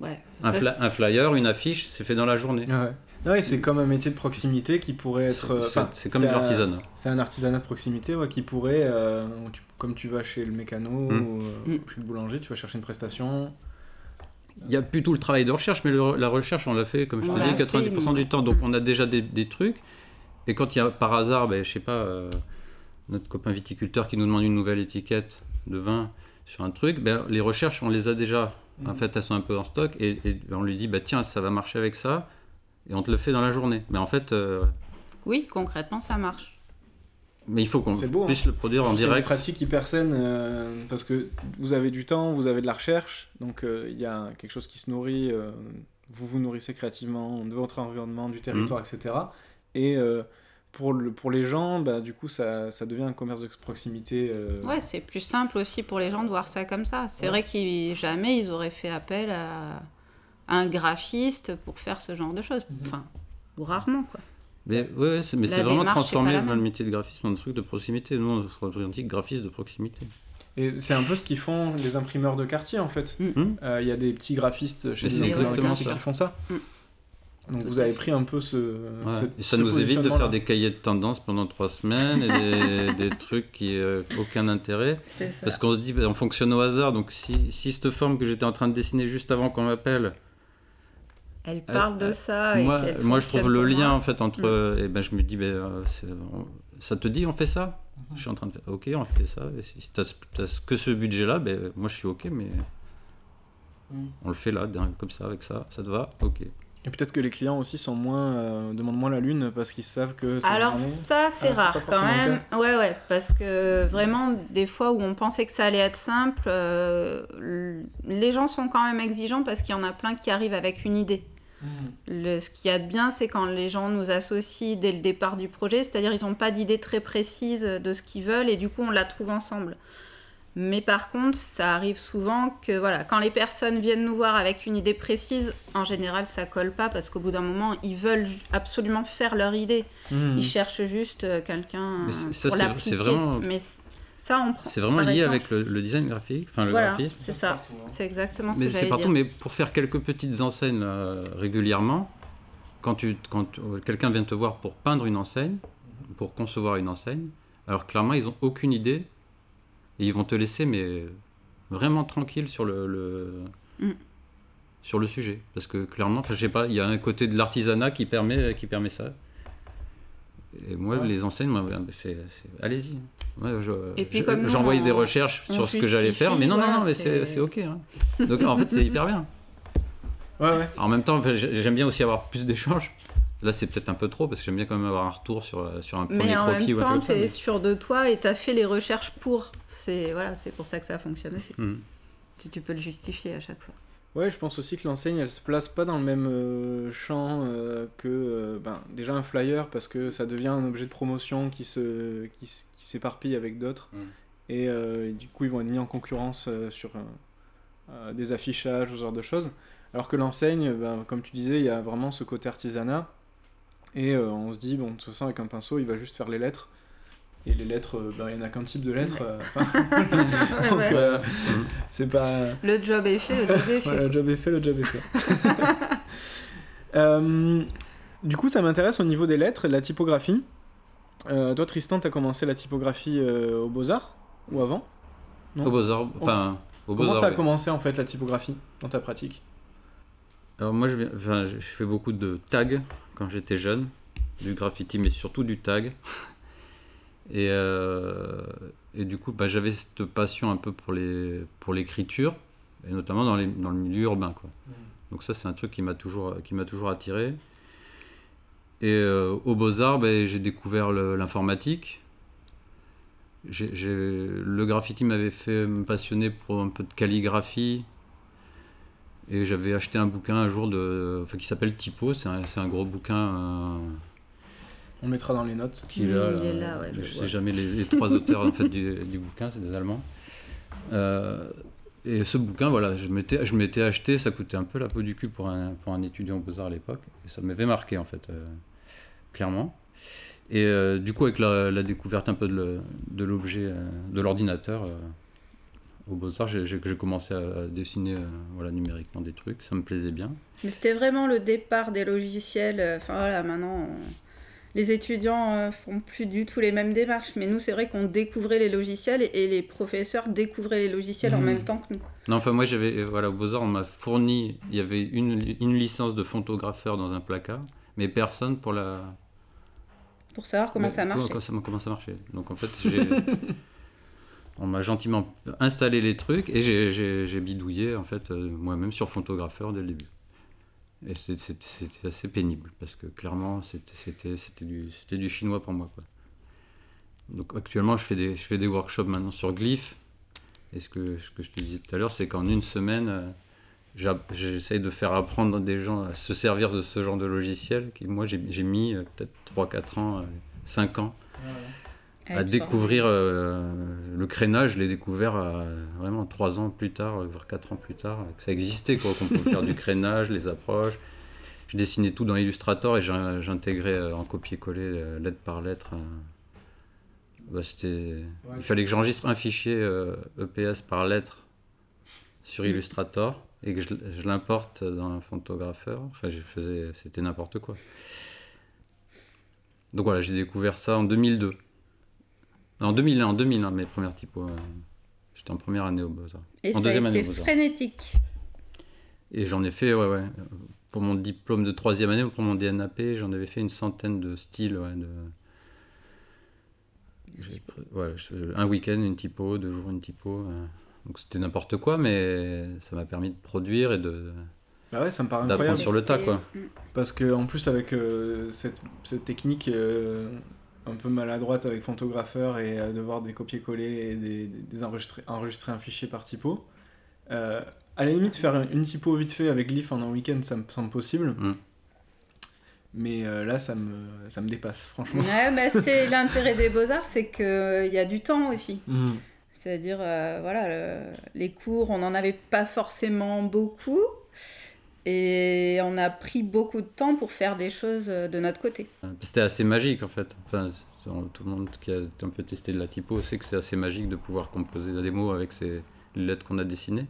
Speaker 2: Ouais.
Speaker 3: Un,
Speaker 2: Ça,
Speaker 3: un flyer, une affiche, c'est fait dans la journée.
Speaker 1: Ouais. Ouais, c'est comme un métier de proximité qui pourrait être. euh,
Speaker 3: C'est- comme l'artisanat.
Speaker 1: C'est un artisanat de proximité ouais, qui pourrait, euh, tu- comme tu vas chez le mécano
Speaker 3: Mm.
Speaker 1: ou euh,
Speaker 2: Mm.
Speaker 1: chez le boulanger, tu vas chercher une prestation.
Speaker 3: Il n'y a plus tout le travail de recherche, mais le- la recherche, on l'a fait, comme je
Speaker 2: On
Speaker 3: te dis,
Speaker 2: fait,
Speaker 3: 90% du temps. Donc on a déjà des, des trucs. Et quand il y a par hasard, ben, je sais pas, euh, notre copain viticulteur qui nous demande une nouvelle étiquette de vin sur un truc, ben, les recherches, on les a déjà. En
Speaker 1: Mhm.
Speaker 3: fait, elles sont un peu en stock. Et, et on lui dit, bah, tiens, ça va marcher avec ça. Et on te le fait dans la journée. Mais en fait, euh,
Speaker 2: Oui, concrètement, ça marche.
Speaker 3: mais il faut qu'on
Speaker 1: hein.
Speaker 3: puisse le produire en
Speaker 1: C'est une
Speaker 3: direct.
Speaker 1: pratique hyper saine euh, parce que vous avez du temps, vous avez de la recherche, donc euh, il y a quelque chose qui se nourrit. euh, vous vous nourrissez créativement de votre environnement, du territoire, etc. Et euh, pour, le, pour les gens, bah, du coup, ça, ça devient un commerce de proximité. euh,
Speaker 2: Ouais, c'est plus simple aussi pour les gens de voir ça comme ça. C'est
Speaker 1: Ouais.
Speaker 2: vrai qu'ils jamais ils auraient fait appel à un graphiste pour faire ce genre de choses.
Speaker 1: Mhm.
Speaker 2: Enfin, ou rarement quoi.
Speaker 3: Mais, ouais, mais c'est vraiment
Speaker 2: la
Speaker 3: le métier de graphisme en un truc de proximité. Nous, on se revendique graphiste de proximité.
Speaker 1: Et c'est un peu ce qu'ils font les imprimeurs de quartier en fait.
Speaker 2: Mm.
Speaker 3: Hmm
Speaker 1: Euh, Il y a des petits graphistes chez les imprimeurs de quartier qui font ça.
Speaker 2: Mm.
Speaker 1: Donc vous avez pris un peu ce.
Speaker 3: Ouais.
Speaker 1: ce-
Speaker 3: et ça
Speaker 1: ce
Speaker 3: nous évite de faire des cahiers de tendance pendant trois semaines et des, [laughs] des trucs qui n'ont aucun intérêt.
Speaker 2: C'est ça.
Speaker 3: Parce qu'on se dit, bah, on fonctionne au hasard. Donc si, si cette forme que j'étais en train de dessiner juste avant qu'on m'appelle,
Speaker 2: Elle parle de
Speaker 3: euh,
Speaker 2: ça. et
Speaker 3: moi, moi je trouve le lien en fait entre.
Speaker 2: Mm.
Speaker 3: Et ben, je me dis, ben, euh, on- ça te dit, on fait ça?
Speaker 1: Mhm.
Speaker 3: Je suis en train de faire, ok, on fait ça. Et si tu n'as que ce budget-là, ben, moi je suis ok, mais
Speaker 1: Mm.
Speaker 3: on le fait là, comme ça, avec ça, ça te va? Ok.
Speaker 1: Et peut-être que les clients aussi sont moins, euh, demandent moins la lune parce qu'ils savent que.
Speaker 2: Alors
Speaker 1: vraiment-
Speaker 2: ça, c'est
Speaker 1: Ah,
Speaker 2: rare quand même. Ouais, ouais, parce que vraiment, des fois où on pensait que ça allait être simple, euh, les gens sont quand même exigeants parce qu'il y en a plein qui arrivent avec une idée.
Speaker 1: Mm.
Speaker 2: Le, ce qu'il y a de bien, c'est quand les gens nous associent dès le départ du projet, c'est-à-dire ils n'ont pas d'idée très précise de ce qu'ils veulent et du coup on la trouve ensemble. Mais par contre, ça arrive souvent que voilà, quand les personnes viennent nous voir avec une idée précise, en général ça colle pas parce qu'au bout d'un moment ils veulent absolument faire leur idée.
Speaker 1: Mm.
Speaker 2: Ils cherchent juste euh, quelqu'un euh,
Speaker 3: ça,
Speaker 2: pour
Speaker 3: c'est-
Speaker 2: l'appliquer.
Speaker 3: c'est vraiment-
Speaker 2: Mais ça on prend.
Speaker 3: C'est vraiment lié
Speaker 2: exemple.
Speaker 3: avec le, le design graphique, enfin le
Speaker 2: Voilà,
Speaker 3: graphisme.
Speaker 2: c'est ça.
Speaker 1: partout, hein.
Speaker 2: C'est exactement ce
Speaker 3: Mais
Speaker 2: que
Speaker 3: c'est
Speaker 2: j'allais
Speaker 3: partout,
Speaker 2: dire.
Speaker 3: mais pour faire quelques petites enseignes là, régulièrement, quand, tu, quand euh, quelqu'un vient te voir pour peindre une enseigne, pour concevoir une enseigne, alors clairement, ils n'ont aucune idée. Et ils vont te laisser, mais vraiment tranquille sur le, le-
Speaker 2: Mm.
Speaker 3: sur le sujet. Parce que clairement, je sais pas, il y a un côté de l'artisanat qui permet, qui permet ça. Et moi,
Speaker 1: Ouais.
Speaker 3: les enseignes, moi, ben, c'est, c'est- allez-y. Moi, je-
Speaker 2: Et puis
Speaker 3: je-
Speaker 2: comme nous,
Speaker 3: j'envoyais des
Speaker 2: on-
Speaker 3: recherches
Speaker 2: on
Speaker 3: sur ce que j'allais faire, mais non, non, non, mais c'est,
Speaker 2: c'est-
Speaker 3: c'est ok. hein. Donc en fait, c'est hyper bien.
Speaker 1: Ouais, ouais.
Speaker 3: En même temps, j'aime bien aussi avoir plus d'échanges. Là, c'est peut-être un peu trop parce que j'aime bien quand même avoir un retour sur, euh, sur un premier
Speaker 2: Mais en
Speaker 3: croquis
Speaker 2: même temps, tu es
Speaker 3: mais-
Speaker 2: sûr de toi et tu as fait les recherches pour. C'est voilà, c'est pour ça que ça fonctionne aussi. Si tu peux le justifier à chaque fois.
Speaker 1: Ouais, je pense aussi que l'enseigne, elle se place pas dans le même euh, champ euh, que euh, ben, déjà un flyer parce que ça devient un objet de promotion qui se qui, s'éparpille avec d'autres
Speaker 3: Mm.
Speaker 1: et, euh, et du coup ils vont être mis en concurrence euh, sur des affichages ou ce genre de choses. Alors que l'enseigne, ben, comme tu disais, il y a vraiment ce côté artisanat et euh, on se dit bon de toute façon avec un pinceau il va juste faire les lettres et les lettres, euh, ben, il n'y en a qu'un type de lettres. euh, [laughs] [laughs] donc
Speaker 2: ouais.
Speaker 1: c'est pas
Speaker 2: Le job est fait, le job est fait.
Speaker 1: voilà, le job est fait, le job est fait. Euh, du coup, ça m'intéresse au niveau des lettres et de la typographie. Euh, toi, Tristan, tu as commencé la typographie euh, aux Beaux-Arts ou avant? Non?
Speaker 3: Au Beaux-Arts, enfin, au
Speaker 1: Comment
Speaker 3: Beaux-Arts.
Speaker 1: ça a
Speaker 3: ouais.
Speaker 1: commencé en fait la typographie dans ta pratique?
Speaker 3: Alors moi, je, viens- enfin, je je fais beaucoup de tag quand j'étais jeune, du graffiti, mais surtout du tag. [laughs] Et, euh, et du coup, bah, j'avais cette passion un peu pour les pour l'écriture, et notamment dans, les, dans le milieu urbain. Quoi. Donc ça, c'est un truc qui m'a toujours, qui m'a toujours attiré. Et euh, au Beaux-Arts, ben, j'ai découvert l'informatique. Le graffiti m'avait fait me passionner pour un peu de calligraphie. Et j'avais acheté un bouquin un jour de, enfin, qui s'appelle Typo. C'est un, c'est un gros bouquin euh,
Speaker 1: On mettra dans les notes.
Speaker 3: qui est là.
Speaker 2: il est
Speaker 3: euh,
Speaker 2: là, ouais, je vois.
Speaker 3: sais jamais les, les trois auteurs en fait, du, du bouquin, c'est des Allemands. Euh, et ce bouquin, voilà, je m'étais, je m'étais acheté, ça coûtait un peu la peau du cul pour un, pour un étudiant aux Beaux-Arts à l'époque, et ça m'avait marqué en fait, euh, clairement. Et euh, du coup, avec la, la découverte un peu de, le- de l'objet, de l'ordinateur, aux Beaux-Arts, j'ai, commencé à dessiner euh, voilà, numériquement des trucs, ça me plaisait bien.
Speaker 2: Mais c'était vraiment le départ des logiciels. euh, Enfin voilà, maintenant, on- les étudiants euh, font plus du tout les mêmes démarches. Mais nous, c'est vrai qu'on découvrait les logiciels et, et les professeurs découvraient les logiciels en
Speaker 1: Mhm.
Speaker 2: même temps que nous.
Speaker 3: Non, enfin moi j'avais, euh, voilà, au Beaux-Arts on m'a fourni, il y avait une, une licence de photographeur dans un placard, mais personne pour la...
Speaker 2: Pour savoir comment
Speaker 3: Mais
Speaker 2: ça marchait.
Speaker 3: Comment, ça, comment ça marchait. Donc en fait, [laughs] j'ai... on m'a gentiment installé les trucs et j'ai, bidouillé en fait euh, moi-même sur photographeur dès le début. Et c'était assez pénible parce que clairement c'était, du, chinois pour moi. Donc actuellement je fais, des, workshops maintenant sur Glyph. Et ce que, je te disais tout à l'heure, c'est qu'en une semaine, euh, j'essaye de faire apprendre des gens à se servir de ce genre de logiciel. Moi j'ai, mis euh, peut-être 3-4 ans, euh, 5 ans à
Speaker 2: Avec
Speaker 3: découvrir euh, le crénage, je l'ai découvert euh, vraiment trois ans plus tard, voire quatre ans plus tard, que ça existait, quoi, qu'on pouvait faire du [laughs] crénage, les approches. Je dessinais tout dans Illustrator et j'in- j'intégrais euh, en copier-coller euh, lettre par lettre. euh. Bah, c'était... Il fallait que j'enregistre un fichier euh, EPS par lettre sur Illustrator et que je, je l'importe dans un photographeur. Enfin, je faisais... c'était n'importe quoi. Donc voilà, j'ai découvert ça en 2002. En 2001, en 2001, mes premières typos. euh, J'étais en première année au Beaux-Arts.
Speaker 2: Et
Speaker 3: en
Speaker 2: ça a
Speaker 3: deuxième année
Speaker 2: été
Speaker 3: au Beaux-Arts.
Speaker 2: frénétique.
Speaker 3: Et j'en ai fait, ouais, ouais. Pour mon diplôme de troisième année, pour mon DNAP, j'en avais fait une centaine de styles, ouais, de... j'ai pris- ouais, je- un week-end, une typo, deux jours, une typo. euh. Donc c'était n'importe quoi, mais ça m'a permis de produire et de
Speaker 1: Bah ouais, ça me paraît
Speaker 3: d'apprendre
Speaker 1: incroyable.
Speaker 3: sur le tas, quoi.
Speaker 2: Mm.
Speaker 1: Parce que en plus avec euh, cette, cette technique euh, un peu maladroite avec photographeur et euh, devoir des copier-coller et des, des- enregistrer, enregistrer un fichier par typo, euh, à la limite faire une typo vite fait avec Glyph en un week-end ça me semble possible.
Speaker 3: Mm.
Speaker 1: Mais euh, là ça me, ça me dépasse franchement.
Speaker 2: Ouais, bah, [laughs] c'est l'intérêt des beaux-arts, c'est qu'il y a du temps aussi.
Speaker 1: Mm.
Speaker 2: C'est-à-dire, euh, voilà, le- les cours, on n'en avait pas forcément beaucoup. Et on a pris beaucoup de temps pour faire des choses euh, de notre côté.
Speaker 3: C'était assez magique en fait. Enfin, tout le monde qui a un peu testé de la typo sait que c'est assez magique de pouvoir composer des mots avec ces les lettres qu'on a dessinées.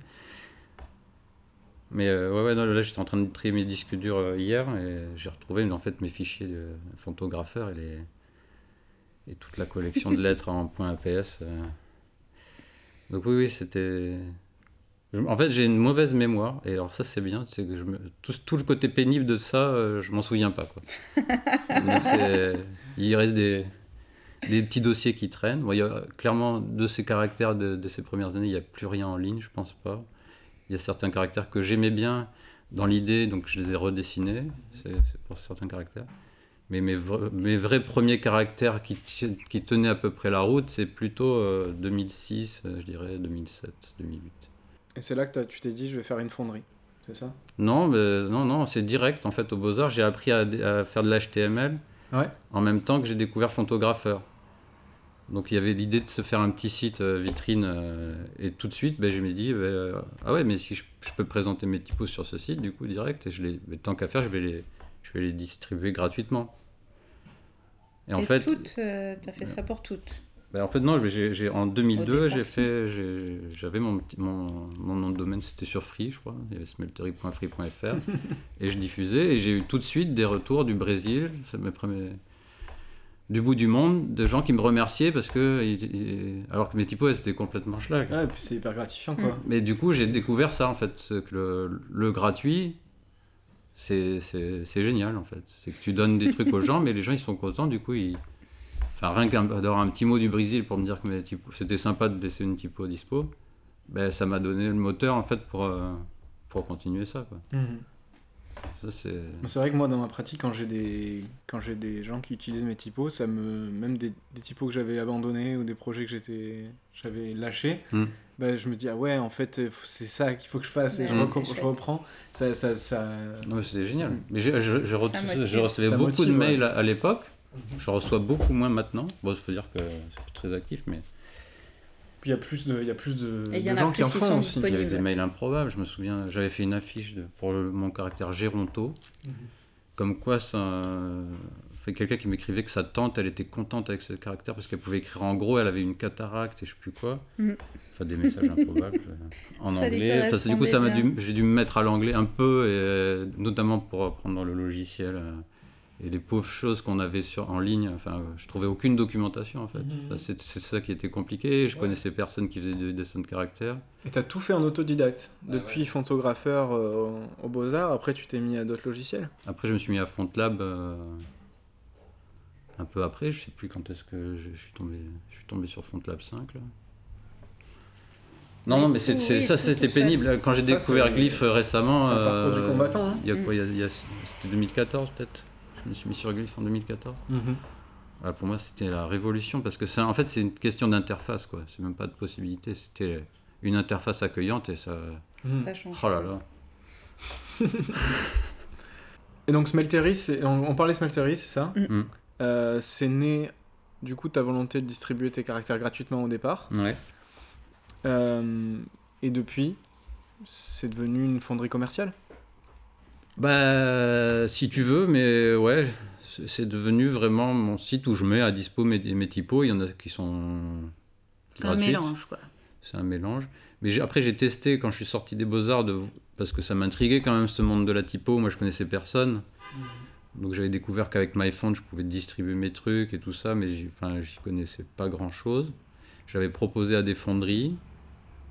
Speaker 3: Mais euh, ouais, ouais, non, là j'étais en train de trier mes disques durs euh, hier et j'ai retrouvé en fait mes fichiers de photographeur et, les... et toute la collection de [laughs] lettres en point .aps. Donc oui, oui, c'était... je- En fait, j'ai une mauvaise mémoire et alors ça c'est bien, c'est que je me... tout, tout le côté pénible de ça, euh, je m'en souviens pas quoi. [laughs] Donc, c'est- Il reste des... des petits dossiers qui traînent. Bon, il y a clairement de ces caractères de, de ces premières années, il n'y a plus rien en ligne, je pense pas. Il y a certains caractères que j'aimais bien dans l'idée, donc je les ai redessinés, c'est pour certains caractères. Mais mes, vra- mes vrais premiers caractères qui, tenaient à peu près la route, c'est plutôt euh, 2006, euh, je dirais 2007, 2008.
Speaker 1: Et c'est là que tu t'es dit, je vais faire une fonderie. C'est ça?
Speaker 3: Non, mais, non, non, c'est direct en fait au Beaux-Arts. J'ai appris à, à faire de l'HTML
Speaker 1: Ouais.
Speaker 3: en même temps que j'ai découvert Photographeur. Donc il y avait l'idée de se faire un petit site euh, vitrine euh, et tout de suite ben, je me dis ben, euh, ah ouais mais si je, je peux présenter mes typos sur ce site du coup direct et je les mais tant qu'à faire je vais les je vais les distribuer gratuitement. Et en
Speaker 2: Et
Speaker 3: fait
Speaker 2: toutes, euh, t'as fait ça pour toutes.
Speaker 3: Ben, en fait non j'ai, en
Speaker 2: Au
Speaker 3: 2002
Speaker 2: départ,
Speaker 3: j'ai
Speaker 2: si.
Speaker 3: fait j'ai- j'avais mon, mon mon nom de domaine c'était sur Free je crois. Il y avait smeltery.free.fr [laughs] et je diffusais et j'ai eu tout de suite des retours du Brésil. Mes premiers du bout du monde de gens qui me remerciaient parce que ils- ils- alors que mes typos c'était complètement schlag.
Speaker 1: Ouais, et puis c'est hyper gratifiant quoi.
Speaker 3: mais du coup j'ai découvert ça en fait que le, le gratuit c'est c'est- c'est génial en fait. C'est que tu donnes des trucs aux [laughs] gens mais les gens ils sont contents du coup ils enfin rien qu'un d'avoir un petit mot du Brésil pour me dire que c'était sympa de laisser une typo dispo ben ça m'a donné le moteur en fait pour euh, pour continuer ça quoi
Speaker 1: Mhm.
Speaker 3: ça c'est
Speaker 1: vrai que moi, dans ma pratique, quand j'ai des, quand j'ai des gens qui utilisent mes typos, ça me, même des, des typos que j'avais abandonnés ou des projets que j'étais, j'avais lâchés, bah, je me dis ah ouais, en fait, euh, c'est ça qu'il faut que je fasse et je,
Speaker 2: Ouais, c'est
Speaker 1: je reprends. Ça, ça, ça.
Speaker 3: Non, mais c'était génial. Mais je, je, recevais
Speaker 1: Ça
Speaker 3: beaucoup
Speaker 1: motive,
Speaker 3: de
Speaker 1: ouais.
Speaker 3: mails à, à l'époque. Je reçois beaucoup moins maintenant. Bon, il faut dire que c'est très actif, mais
Speaker 1: Puis il y a plus de, il y a plus de,
Speaker 2: y
Speaker 1: de gens
Speaker 2: plus
Speaker 1: qui en font aussi.
Speaker 3: il y avait des mails improbables. Je me souviens, j'avais fait une affiche de- pour le- mon caractère Géronto.
Speaker 1: Mhm.
Speaker 3: Comme quoi, ça. Fait quelqu'un qui m'écrivait que sa tante, elle était contente avec ce caractère parce qu'elle pouvait écrire en gros, elle avait une cataracte et je sais plus quoi.
Speaker 2: Mhm.
Speaker 3: Enfin, des messages improbables euh, [laughs] en
Speaker 2: Ça
Speaker 3: anglais. Enfin, du coup, ça m'a
Speaker 2: correspondait
Speaker 3: dû, j'ai dû me mettre à l'anglais un peu, et, euh, notamment pour apprendre le logiciel. Euh, et les pauvres choses qu'on avait sur, en ligne, enfin, euh, je trouvais aucune documentation en fait.
Speaker 1: Mhm.
Speaker 3: Enfin, c'est, c'est ça qui était compliqué. Je
Speaker 1: Ouais.
Speaker 3: connaissais personne qui faisait des dessins de caractères.
Speaker 1: Et t'as tout fait en autodidacte.
Speaker 3: Bah
Speaker 1: Depuis
Speaker 3: ouais.
Speaker 1: photographeur euh, au Beaux-Arts, après tu t'es mis à d'autres logiciels?
Speaker 3: Après, je me suis mis à FontLab euh, un peu après. Je sais plus quand est-ce que je, je suis tombé. Je suis tombé sur FontLab 5 là. Non, non, mais c'est,
Speaker 2: oui,
Speaker 3: ça c'était pénible. Quand j'ai
Speaker 1: Ça,
Speaker 3: découvert Glyph euh, récemment,
Speaker 1: C'est un parcours du
Speaker 3: euh,
Speaker 1: combattant. hein.
Speaker 3: il y a
Speaker 2: Mm.
Speaker 3: quoi il y a- il y a- C'était 2014 peut-être Je me suis mis sur Glyph en 2014.
Speaker 1: Mhm.
Speaker 3: Voilà, pour moi, c'était la révolution parce que c'est, en fait, c'est une question d'interface, quoi. C'est même pas de possibilité. C'était une interface accueillante et ça.
Speaker 2: Ça change.
Speaker 3: Oh là là. [laughs]
Speaker 1: Et donc Smeltery, on, on parlait Smeltery, c'est ça?
Speaker 3: Mm.
Speaker 1: Euh, C'est né du coup ta volonté de distribuer tes caractères gratuitement au départ.
Speaker 3: Ouais.
Speaker 1: Euh, et depuis, c'est devenu une fonderie commerciale?
Speaker 3: Bah, si tu veux, mais ouais, c'est devenu vraiment mon site où je mets à dispo mes, mes typos. Il y en a qui sont.
Speaker 2: C'est un mélange, quoi.
Speaker 3: C'est un mélange. Mais après, j'ai testé quand je suis sorti des Beaux-Arts, de... parce que ça m'intriguait quand même ce monde de la typo. Moi, je connaissais personne. Donc, j'avais découvert qu'avec MyFont, je pouvais distribuer mes trucs et tout ça, mais j'y enfin, connaissais pas grand-chose. J'avais proposé à des fonderies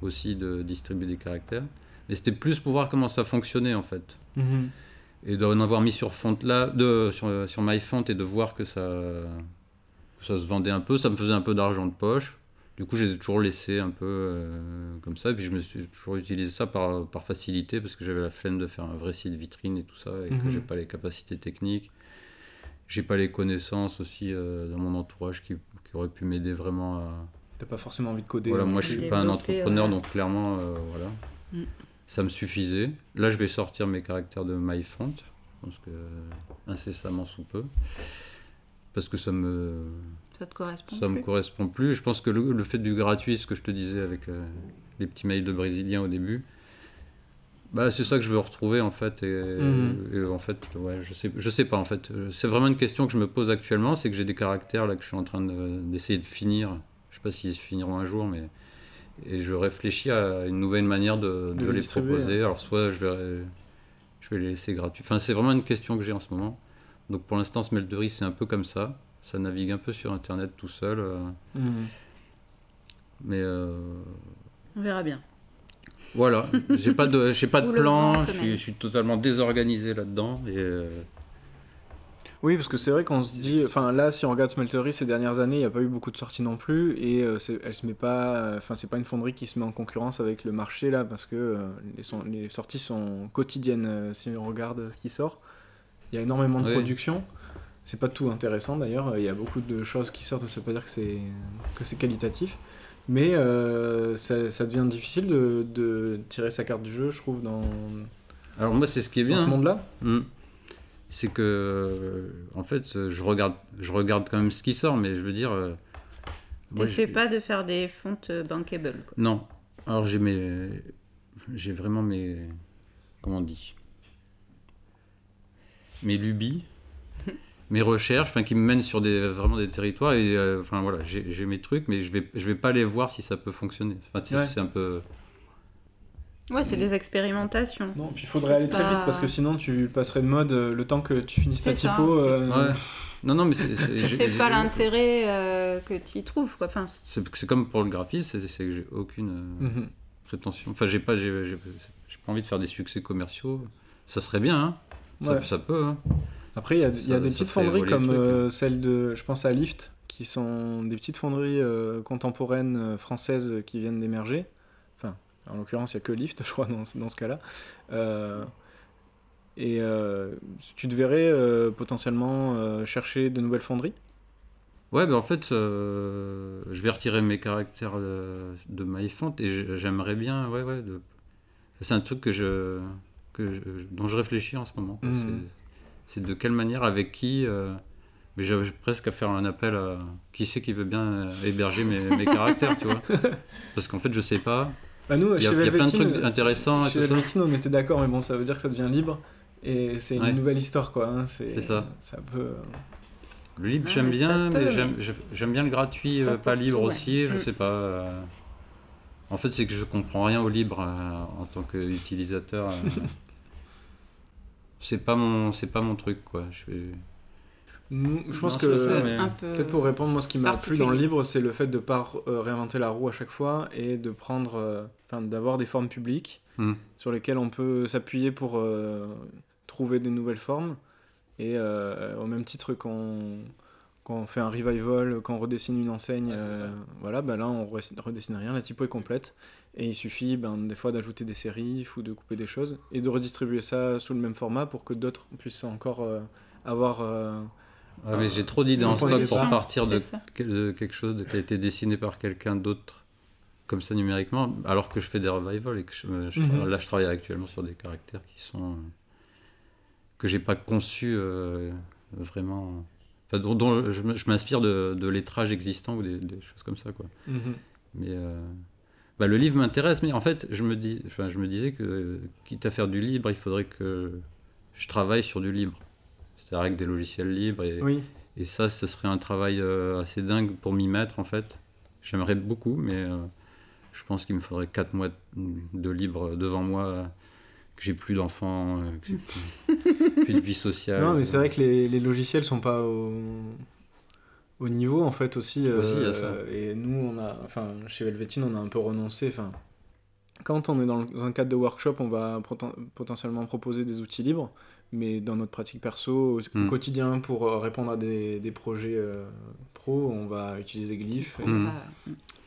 Speaker 3: aussi de distribuer des caractères. Mais c'était plus pour voir comment ça fonctionnait en fait et d'en avoir mis sur FontLab, de, sur, sur MyFont et de voir que ça, que ça se vendait un peu, ça me faisait un peu d'argent de poche. Du coup, j'ai toujours laissé un peu euh, comme ça, et puis je me suis toujours utilisé ça par, par facilité parce que j'avais la flemme de faire un vrai site vitrine et tout ça, et que
Speaker 1: Mhm.
Speaker 3: j'ai pas les capacités techniques. J'ai pas les connaissances aussi euh, dans mon entourage qui, qui auraient pu m'aider vraiment à,
Speaker 1: T'as pas forcément envie de coder.
Speaker 3: voilà,
Speaker 1: non
Speaker 3: moi je suis pas un entrepreneur,
Speaker 2: ouais.
Speaker 3: donc clairement, euh, voilà.
Speaker 2: Mm.
Speaker 3: Ça me suffisait. Là, je vais sortir mes caractères de MyFont, pense que incessamment sous peu, parce que ça me,
Speaker 2: Ça te correspond
Speaker 3: ça me correspond plus. Je pense que le, le fait du gratuit, ce que je te disais avec euh, les petits mails de Brésiliens au début, bah, c'est ça que je veux retrouver en fait. Et,
Speaker 1: Mhm.
Speaker 3: et en fait, ouais, je sais, je sais pas en fait. C'est vraiment une question que je me pose actuellement, c'est que j'ai des caractères là que je suis en train de- d'essayer de finir. Je sais pas s'ils se finiront un jour, mais et je réfléchis à une nouvelle manière de,
Speaker 1: De
Speaker 3: de
Speaker 1: les
Speaker 3: proposer. Alors, soit je vais, je vais les laisser gratuits. Enfin, c'est vraiment une question que j'ai en ce moment. Donc, pour l'instant, Smeltery, c'est un peu comme ça. Ça navigue un peu sur Internet tout seul. euh,
Speaker 1: Mhm.
Speaker 3: mais euh,
Speaker 2: On verra bien.
Speaker 3: voilà, j'ai pas de, j'ai pas de plan. suis, je suis totalement désorganisé là-dedans. Et euh,
Speaker 1: Oui, parce que c'est vrai qu'on se dit, enfin là, si on regarde Smeltery ces dernières années, il n'y a pas eu beaucoup de sorties non plus, et euh, elle se met pas, enfin c'est pas une fonderie qui se met en concurrence avec le marché là, parce que euh, les, son- les sorties sont quotidiennes. euh, si on regarde ce qui sort, il y a énormément de
Speaker 3: Oui.
Speaker 1: production. C'est pas tout intéressant d'ailleurs. Il y a beaucoup de choses qui sortent. Ça veut pas dire que c'est que c'est qualitatif, mais euh, ça, ça devient difficile de, de tirer sa carte du jeu, je trouve, dans,
Speaker 3: alors moi, c'est ce qui est
Speaker 1: dans
Speaker 3: bien.
Speaker 1: ce monde-là.
Speaker 3: Hmm. C'est que, euh, en fait, je regarde, je regarde quand même ce qui sort, mais je veux dire. euh, moi,
Speaker 2: T'essaies pas de faire des fontes euh, bankable. Quoi.
Speaker 3: Non. Alors j'ai mes, j'ai vraiment mes, comment on dit, mes lubies, [laughs] mes recherches, enfin qui me mènent sur des vraiment des territoires et euh, enfin voilà, j'ai mes trucs, mais je vais je vais pas les voir si ça peut fonctionner. Enfin tu
Speaker 1: Ouais.
Speaker 3: c'est un peu.
Speaker 2: Ouais, c'est des expérimentations.
Speaker 1: Non, puis il faudrait aller très
Speaker 2: Pas-
Speaker 1: vite parce que sinon tu passerais de mode euh, le temps que tu finisses ta
Speaker 2: C'est ça.
Speaker 1: typo. euh,
Speaker 3: Ouais. Non non mais c'est c'est-
Speaker 2: pas l'intérêt euh, que tu y trouves. Quoi. Enfin, c'est-
Speaker 3: comme pour le graphisme, c'est que j'ai aucune euh,
Speaker 1: mhm.
Speaker 3: prétention. Enfin j'ai pas j'ai j'ai- j'ai pas envie de faire des succès commerciaux. Ça serait bien, hein. Ça,
Speaker 1: Ouais.
Speaker 3: ça peut. Hein.
Speaker 1: Après, il y a, y des petites fonderies comme
Speaker 3: hein.
Speaker 1: celle de, je pense à Lift, qui sont des petites fonderies euh, contemporaines françaises qui viennent d'émerger. En l'occurrence, il n'y a que Lift, [laughs] je crois, dans, ce- dans ce cas-là. Euh, et euh, tu te verrais euh, potentiellement chercher de nouvelles fonderies?
Speaker 3: Ouais, ben en fait, euh, je vais retirer mes caractères euh, de MyFont et j'ai- j'aimerais bien, ouais, ouais, de... c'est un truc que je, que je- dont je réfléchis en ce moment.
Speaker 1: Mhm.
Speaker 3: C'est- de quelle manière, avec qui. euh, Mais j'avais presque à faire un appel à qui c'est qui veut bien héberger mes, mes caractères, tu vois. [laughs] Parce qu'en fait, je sais pas.
Speaker 1: Bah, Nous,
Speaker 3: Il y a,
Speaker 1: chez
Speaker 3: il y a plein de trucs intéressants et
Speaker 1: chez
Speaker 3: tout ça.
Speaker 1: Velvetine, on était d'accord, mais bon, ça veut dire que ça devient libre. Et c'est une
Speaker 3: Ouais.
Speaker 1: nouvelle histoire, quoi. hein,
Speaker 3: C'est ça.
Speaker 1: Ça peut.
Speaker 3: Le libre,
Speaker 2: Ah,
Speaker 3: j'aime bien,
Speaker 2: peut,
Speaker 3: mais j'aime bien le gratuit,
Speaker 2: Pas
Speaker 3: euh, pas libre
Speaker 2: tout, ouais.
Speaker 3: aussi, je
Speaker 2: Mm.
Speaker 3: sais pas. euh. En fait, c'est que je comprends rien au libre euh, en tant qu'utilisateur. euh. [laughs] c'est pas mon, c'est pas mon truc, quoi. Je
Speaker 1: Je pense
Speaker 3: Non,
Speaker 1: que.
Speaker 3: c'est ça, mais-
Speaker 2: un peu.
Speaker 1: Peut-être pour répondre, moi ce qui m'a plu dans le livre, c'est le fait de ne pas euh, réinventer la roue à chaque fois et de prendre, euh, enfin d'avoir des formes publiques
Speaker 3: Hmm.
Speaker 1: sur lesquelles on peut s'appuyer pour euh, trouver des nouvelles formes. Et euh, au même titre qu'on qu'on fait un revival, qu'on redessine une enseigne,
Speaker 3: Ouais,
Speaker 1: euh, voilà, bah là on re- redessine rien, la typo est complète. Et il suffit ben, des fois d'ajouter des sérifs ou de couper des choses et de redistribuer ça sous le même format pour que d'autres puissent encore euh, avoir. euh,
Speaker 3: Ouais, mais j'ai trop d'idées en stock pour partir de, quelque chose de- qui a été dessiné par quelqu'un d'autre, comme ça numériquement, alors que je fais des revivals et que je, je-
Speaker 1: Mhm.
Speaker 3: là je travaille actuellement sur des caractères qui sont. euh, que j'ai pas conçus euh, vraiment. Enfin, dont, dont je, m'inspire de, de lettrages existants ou des, des choses comme ça, quoi.
Speaker 1: mhm.
Speaker 3: Mais euh, bah, le livre m'intéresse, mais en fait, je me, dis, enfin, je me disais que, euh, quitte à faire du libre, il faudrait que je travaille sur du libre. C'est-à-dire avec des logiciels libres. Et,
Speaker 1: Oui.
Speaker 3: et ça, ce serait un travail euh, assez dingue pour m'y mettre, en fait. J'aimerais beaucoup, mais euh, je pense qu'il me faudrait 4 mois de libre devant moi, que j'ai plus d'enfants, euh, que j'ai plus, [laughs] plus de vie sociale.
Speaker 1: Non, mais c'est vrai que les, les logiciels sont pas au, au niveau en fait aussi. Euh,
Speaker 3: ça.
Speaker 1: Et nous, on a, enfin, chez Velvetine, on a un peu renoncé. Enfin, quand on est dans un cadre de workshop, on va poten- potentiellement proposer des outils libres, mais dans notre pratique perso, au, au
Speaker 3: Mm.
Speaker 1: quotidien, pour euh, répondre à des, des projets euh, pro, on va utiliser Glyph. Et,
Speaker 3: Mm.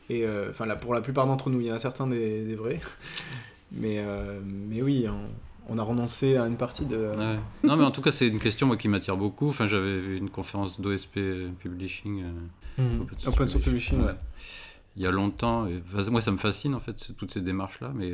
Speaker 1: Et, euh, enfin, pour la plupart d'entre nous, il y en a certains des, des vrais, [laughs] mais, euh, mais oui, on, on a renoncé à une partie de.
Speaker 3: Ouais. Non, mais en tout cas, c'est une question moi, qui m'attire beaucoup. Enfin, j'avais vu une conférence d'OSP Publishing. euh,
Speaker 1: Mm.
Speaker 3: Open Source
Speaker 1: Publishing, ouais.
Speaker 3: il y a longtemps. Et, enfin, moi, ça me fascine en fait, toutes ces démarches-là, mais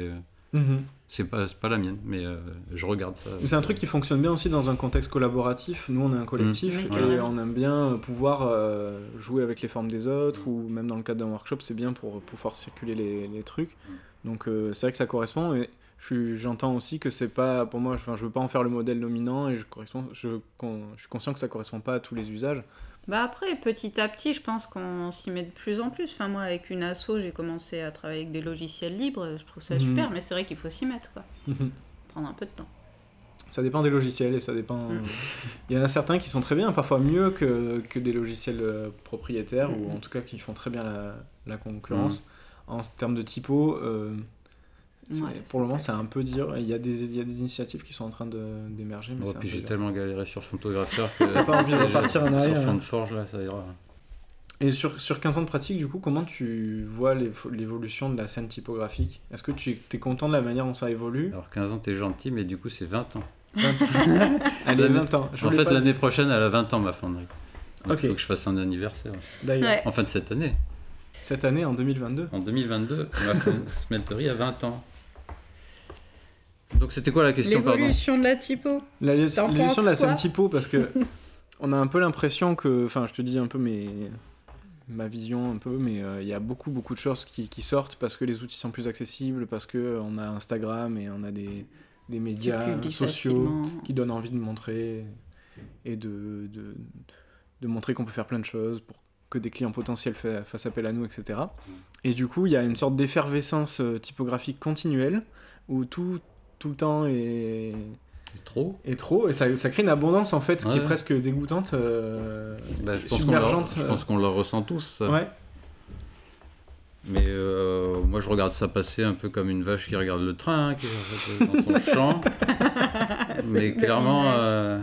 Speaker 1: Mhm.
Speaker 3: C'est pas, c'est pas la mienne. Mais euh, je regarde ça.
Speaker 1: C'est un truc qui fonctionne bien aussi dans un contexte collaboratif. Nous, on est un collectif et on aime bien pouvoir euh, jouer avec les formes des autres ou même dans le cadre d'un workshop, c'est bien pour pouvoir circuler les, les trucs. Donc euh, c'est vrai que ça correspond. Et j'entends aussi que c'est pas, pour moi, enfin, je veux pas en faire le modèle dominant et je, correspond, je, con- je suis conscient que ça correspond pas à tous les usages.
Speaker 2: Bah après, petit à petit, je pense qu'on s'y met de plus en plus. Enfin, moi, avec une asso, j'ai commencé à travailler avec des logiciels libres. Je trouve ça
Speaker 1: Mhm.
Speaker 2: super, mais c'est vrai qu'il faut s'y mettre, quoi. [laughs] Prendre un peu de temps.
Speaker 1: Ça dépend des logiciels et ça dépend.
Speaker 2: Mm.
Speaker 1: Il y en a certains qui sont très bien, parfois mieux que, que des logiciels euh, propriétaires ou
Speaker 2: Mm.
Speaker 1: en tout cas qui font très bien la, la concurrence. En termes de typo, euh,
Speaker 2: Ouais,
Speaker 1: pour le moment,
Speaker 2: c'est
Speaker 1: un peu dur. Il y, a des, il y a des initiatives qui sont en train d'émerger. mais
Speaker 3: puis j'ai tellement galéré sur photographeur [laughs] que.
Speaker 1: T'as pas envie de
Speaker 3: ça,
Speaker 1: repartir en arrière,
Speaker 3: Sur fond
Speaker 1: hein.
Speaker 3: de forge, là, ça ira.
Speaker 1: Et sur, sur 15 ans de pratique, du coup, comment tu vois l'évo- l'évolution de la scène typographique? Est-ce que tu es content de la manière dont ça évolue?
Speaker 3: Alors 15 ans, t'es gentil, mais du coup, c'est 20 ans. [laughs]
Speaker 1: Allez,
Speaker 3: L'année-
Speaker 1: 20 ans. Je
Speaker 3: En fait, l'année prochaine, elle a 20 ans, ma fonderie. Il faut que je fasse un anniversaire.
Speaker 1: D'ailleurs,
Speaker 2: Ouais.
Speaker 3: En fin de cette année,
Speaker 1: cette année, en 2022.
Speaker 3: en 2022, ma [laughs] smelterie a 20 ans. Donc, c'était quoi la question, pardon
Speaker 2: L'évolution de la typo.
Speaker 1: L'évolution de la scène typo, parce que [laughs] on a un peu l'impression que, enfin, je te dis un peu mes, ma vision un peu, mais euh, il y a beaucoup beaucoup de choses qui, qui sortent parce que les outils sont plus accessibles, parce que euh, on a Instagram et on a des, des médias sociaux
Speaker 2: facilement.
Speaker 1: qui donnent envie de montrer et de, de, de montrer qu'on peut faire plein de choses pour que des clients potentiels fa- fassent appel à nous, etc. Et du coup, il y a une sorte d'effervescence euh, typographique continuelle où tout, tout le temps est,
Speaker 3: C'est Trop
Speaker 1: et trop, et ça, ça crée une abondance en fait qui est presque dégoûtante. euh,
Speaker 3: Bah, je pense qu'on le, je
Speaker 1: euh.
Speaker 3: pense qu'on le ressent tous. ça.
Speaker 1: Ouais,
Speaker 3: Mais euh, moi, je regarde ça passer un peu comme une vache qui regarde le train, hein, qui est dans son [laughs] champ. Mais clairement, euh,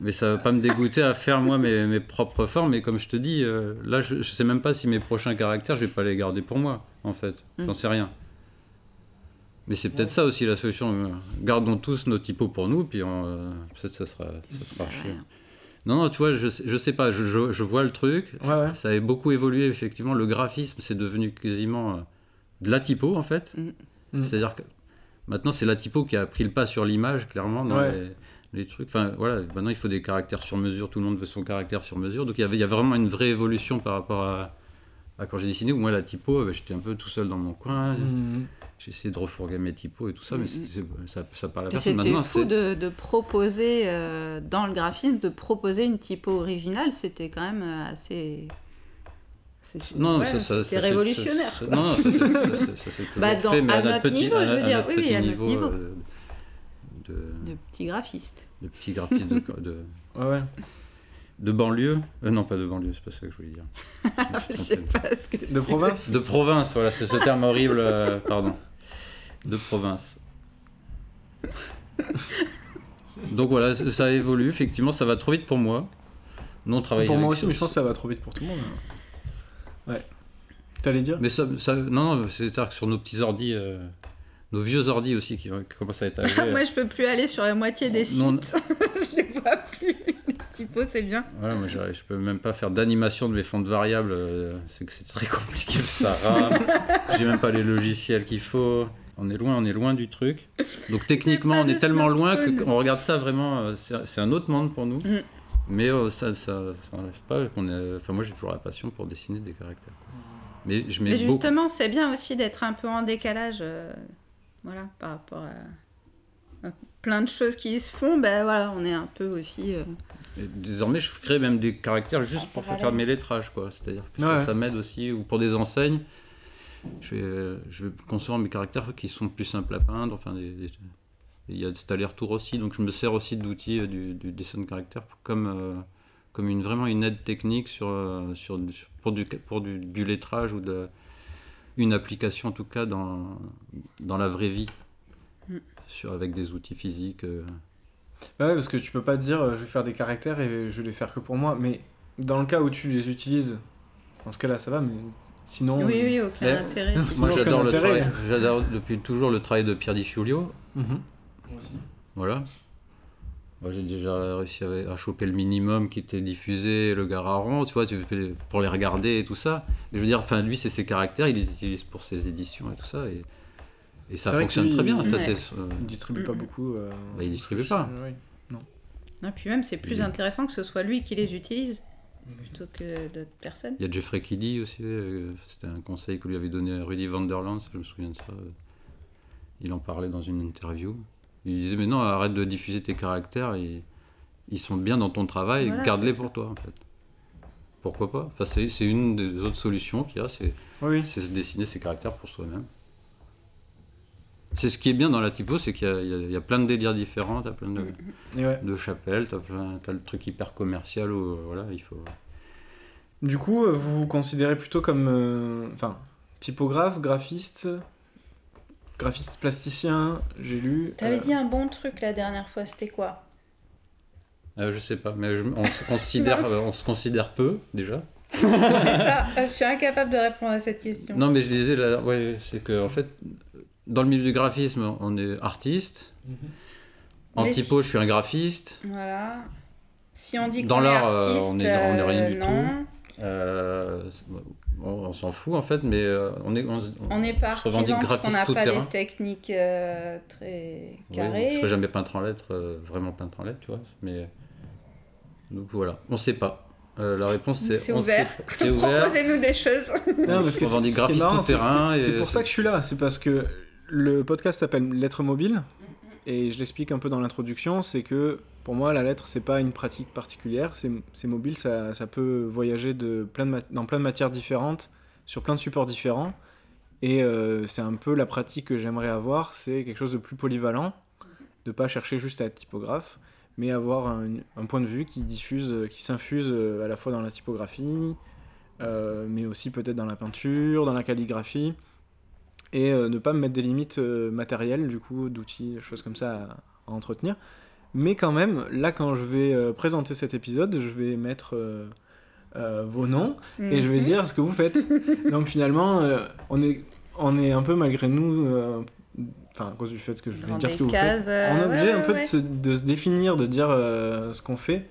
Speaker 3: mais ça va pas me dégoûter à faire moi mes, mes propres formes. Mais comme je te dis, euh, là, je, je sais même pas si mes prochains caractères, je vais pas les garder pour moi, en fait. J'en
Speaker 2: Mm.
Speaker 3: sais rien. Mais c'est peut-être ça aussi la solution. Gardons tous nos typos pour nous, puis on, euh, peut-être ça sera, ça
Speaker 2: Ouais.
Speaker 3: Non, non, tu vois, je, sais- je sais pas, je, je, je vois le truc.
Speaker 1: Ouais, ouais.
Speaker 3: Ça a beaucoup évolué, effectivement. Le graphisme, c'est devenu quasiment euh, de la typo, en fait.
Speaker 2: Mm.
Speaker 1: Mm.
Speaker 3: C'est-à-dire que maintenant, c'est la typo qui a pris le pas sur l'image, clairement, dans
Speaker 1: Ouais.
Speaker 3: les, les trucs. Enfin, voilà, maintenant, il faut des caractères sur mesure. Tout le monde veut son caractère sur mesure. Donc, il y avait, il y a vraiment une vraie évolution par rapport à, à quand j'ai dessiné, moi, la typo, bah, j'étais un peu tout seul dans mon coin. J'ai essayé de refourguer mes typos et tout ça, mais
Speaker 2: Mm,
Speaker 3: c'est-
Speaker 2: mm.
Speaker 3: c'est- ça, ça parle à personne.
Speaker 2: C'était
Speaker 3: Maintenant,
Speaker 2: fou de, de proposer euh, dans le graphisme, de proposer une typo originale, c'était quand même euh, assez. c'est-
Speaker 3: Non,
Speaker 2: ouais,
Speaker 3: ça,
Speaker 2: révolutionnaire.
Speaker 3: ça- non, ça, c'est- [laughs]
Speaker 2: Bah, dans-
Speaker 3: fait, mais
Speaker 2: à
Speaker 3: à, notre petit,
Speaker 2: niveau,
Speaker 3: à,
Speaker 2: je veux
Speaker 3: à
Speaker 2: dire, oui, oui,
Speaker 3: petit
Speaker 2: à notre
Speaker 3: niveau,
Speaker 2: niveau.
Speaker 3: euh, de,
Speaker 2: De petits graphistes.
Speaker 3: de petits graphistes de, de,
Speaker 1: Ouais, ouais.
Speaker 3: De banlieue. Euh, non, pas de banlieue, c'est pas ça que je voulais dire. Je [laughs]
Speaker 2: sais pas ce que
Speaker 1: De
Speaker 2: tu-
Speaker 1: province
Speaker 3: De province, voilà, c'est ce terme horrible, euh, pardon. De province. Donc voilà, ça évolue, effectivement, ça va trop vite pour moi. Non, travailler
Speaker 1: Pour moi aussi, mais je pense que ça va trop vite pour tout le monde. Ouais. T'allais dire?
Speaker 3: Mais ça, ça- non, non, c'est-à-dire que sur nos petits ordis, euh, nos vieux ordis aussi qui, qui commencent à être [laughs] âgés.
Speaker 2: Moi, je peux plus aller sur la moitié des sites.
Speaker 3: Non. [laughs]
Speaker 2: je les vois plus. Les typos, c'est bien.
Speaker 3: Voilà, moi je peux même pas faire d'animation de mes fonds de variables, euh, c'est que c'est très [laughs] compliqué, ça rame. J'ai même pas les logiciels qu'il faut. On est loin, on est loin du truc. Donc techniquement, on est tellement loin qu'on regarde ça vraiment, euh, c'est un autre monde pour nous.
Speaker 2: Mm.
Speaker 3: Mais euh, ça, ça, ça enlève pas qu'on est. Enfin, moi j'ai toujours la passion pour dessiner des caractères. quoi. Mais je mets
Speaker 2: Mais
Speaker 3: beaucoup.
Speaker 2: justement, c'est bien aussi d'être un peu en décalage euh, voilà, par rapport à, plein de choses qui se font. Ben voilà, on est un peu aussi. euh,
Speaker 3: désormais, je crée même des caractères juste
Speaker 2: En
Speaker 3: pour faire mes lettrages, quoi. C'est-à-dire que
Speaker 1: Ouais.
Speaker 3: ça, ça m'aide aussi, ou pour des enseignes, je vais, euh, je vais concevoir mes caractères qui sont plus simples à peindre. Enfin, des- des- il y a cet aller-retour aussi, donc je me sers aussi d'outils euh, du, du dessin de caractère comme, euh, comme une, vraiment une aide technique sur, sur, sur- pour, du, pour du, du lettrage ou de, une application en tout cas dans, dans la vraie vie,
Speaker 2: Mm.
Speaker 3: sur, avec des outils physiques. euh.
Speaker 1: Bah ouais, parce que tu peux pas dire euh, je vais faire des caractères et je vais les faire que pour moi. Mais dans le cas où tu les utilises, dans ce cas-là, ça va, mais sinon.
Speaker 2: Oui,
Speaker 1: euh,
Speaker 2: oui, aucun
Speaker 3: Mais-
Speaker 2: intérêt.
Speaker 1: Sinon,
Speaker 3: Moi,
Speaker 1: aucun
Speaker 3: j'adore le
Speaker 1: intérêt.
Speaker 3: travail. J'adore depuis toujours le travail de Pierre Di Giulio.
Speaker 1: mhm. Moi aussi.
Speaker 3: Voilà. Moi, j'ai déjà réussi à, à choper le minimum qui était diffusé, le Gararon, tu vois, tu, peux- pour les regarder et tout ça. Mais je veux dire, enfin, lui, c'est ses caractères, il les utilise pour ses éditions et tout ça. Et, et ça fonctionne
Speaker 1: lui,
Speaker 3: très bien. Enfin,
Speaker 2: Ouais.
Speaker 3: euh,
Speaker 1: Il distribue pas beaucoup. euh,
Speaker 3: Bah, il distribue pas.
Speaker 1: ouais.
Speaker 2: Et puis même, c'est plus
Speaker 3: Il
Speaker 2: intéressant que ce soit lui qui les utilise plutôt que d'autres personnes.
Speaker 3: il y a Jeffrey Kiddy aussi, euh, c'était un conseil que lui avait donné Rudy Vanderland, je me souviens de ça. il en parlait dans une interview. Il disait mais non, arrête de diffuser tes caractères, ils, ils sont bien dans ton travail,
Speaker 2: Voilà,
Speaker 3: garde-les pour toi en fait. Pourquoi pas? Enfin, c'est une des autres solutions qu'il y a, c'est
Speaker 1: Oui,
Speaker 3: c'est se dessiner ses caractères pour soi-même. C'est ce qui est bien dans la typo, c'est qu'il y, a- y y plein de délires différents, t'as plein de,
Speaker 1: et ouais.
Speaker 3: de chapelles, t'as plein- t'as le truc hyper commercial où euh, voilà, il faut.
Speaker 1: Du coup, euh, vous vous considérez plutôt comme. euh, Enfin, typographe, graphiste, graphiste plasticien, j'ai lu.
Speaker 2: T'avais
Speaker 1: euh,
Speaker 2: dit un bon truc la dernière fois, c'était quoi?
Speaker 3: Euh, je sais pas, mais je- on, se [laughs] considère, euh, on se considère peu déjà.
Speaker 2: C'est ça, je suis incapable de répondre à cette question.
Speaker 3: Non, mais je disais, là, ouais, c'est que en fait, dans le milieu du graphisme, on est artiste.
Speaker 1: Mhm.
Speaker 3: En
Speaker 2: Mais
Speaker 3: typo, je suis un graphiste.
Speaker 2: Voilà. Si on dit
Speaker 3: Dans
Speaker 2: qu'on est
Speaker 3: l'art, euh,
Speaker 2: artiste,
Speaker 3: on est- on est rien
Speaker 2: euh,
Speaker 3: du
Speaker 2: non.
Speaker 3: Euh, c'est- bon, on s'en fout en fait, mais euh, on est. On,
Speaker 2: On n'est pas
Speaker 3: se revendique
Speaker 2: artisan parce qu'on n'a
Speaker 3: graphiste
Speaker 2: pas
Speaker 3: tout-terrain.
Speaker 2: des techniques euh, très
Speaker 3: Oui,
Speaker 2: carrées.
Speaker 3: je serais jamais peintre en lettres, euh, vraiment peintre en lettres, tu vois. Mais donc voilà, on sait pas. Euh, la réponse c'est
Speaker 2: C'est
Speaker 3: on
Speaker 2: ouvert.
Speaker 3: sait pas. C'est [laughs] ouvert.
Speaker 2: Proposez-nous des choses.
Speaker 1: Non, parce que est
Speaker 3: graphistes
Speaker 1: marrant,
Speaker 3: tout terrain
Speaker 1: C'est
Speaker 3: et
Speaker 1: c'est pour ça que je suis là. C'est parce que le podcast s'appelle Lettres mobiles. Et je l'explique un peu dans l'introduction. C'est que pour moi, la lettre, c'est pas une pratique particulière. C'est mobile. Ça, peut voyager de plein de dans plein de matières différentes, sur plein de supports différents. Et euh, c'est un peu la pratique que j'aimerais avoir. C'est quelque chose de plus polyvalent. De pas chercher juste à être typographe. Mais avoir un, point de vue qui diffuse, qui s'infuse euh, à la fois dans la typographie, euh, mais aussi peut-être dans la peinture, dans la calligraphie, et euh, ne pas me mettre des limites euh, matérielles, du coup, d'outils, des choses comme ça à, à entretenir. Mais quand même, là, quand je vais euh, présenter cet épisode, je vais mettre vos noms et je vais
Speaker 2: Mhm.
Speaker 1: dire ce que vous faites. [laughs] Donc finalement, on, est, on est un peu malgré nous, enfin à cause du fait que je vais dire ce que vous
Speaker 2: cases,
Speaker 1: faites, on est obligé
Speaker 2: ouais,
Speaker 1: un peu
Speaker 2: ouais.
Speaker 1: de, se, de se définir, de dire euh, ce qu'on fait.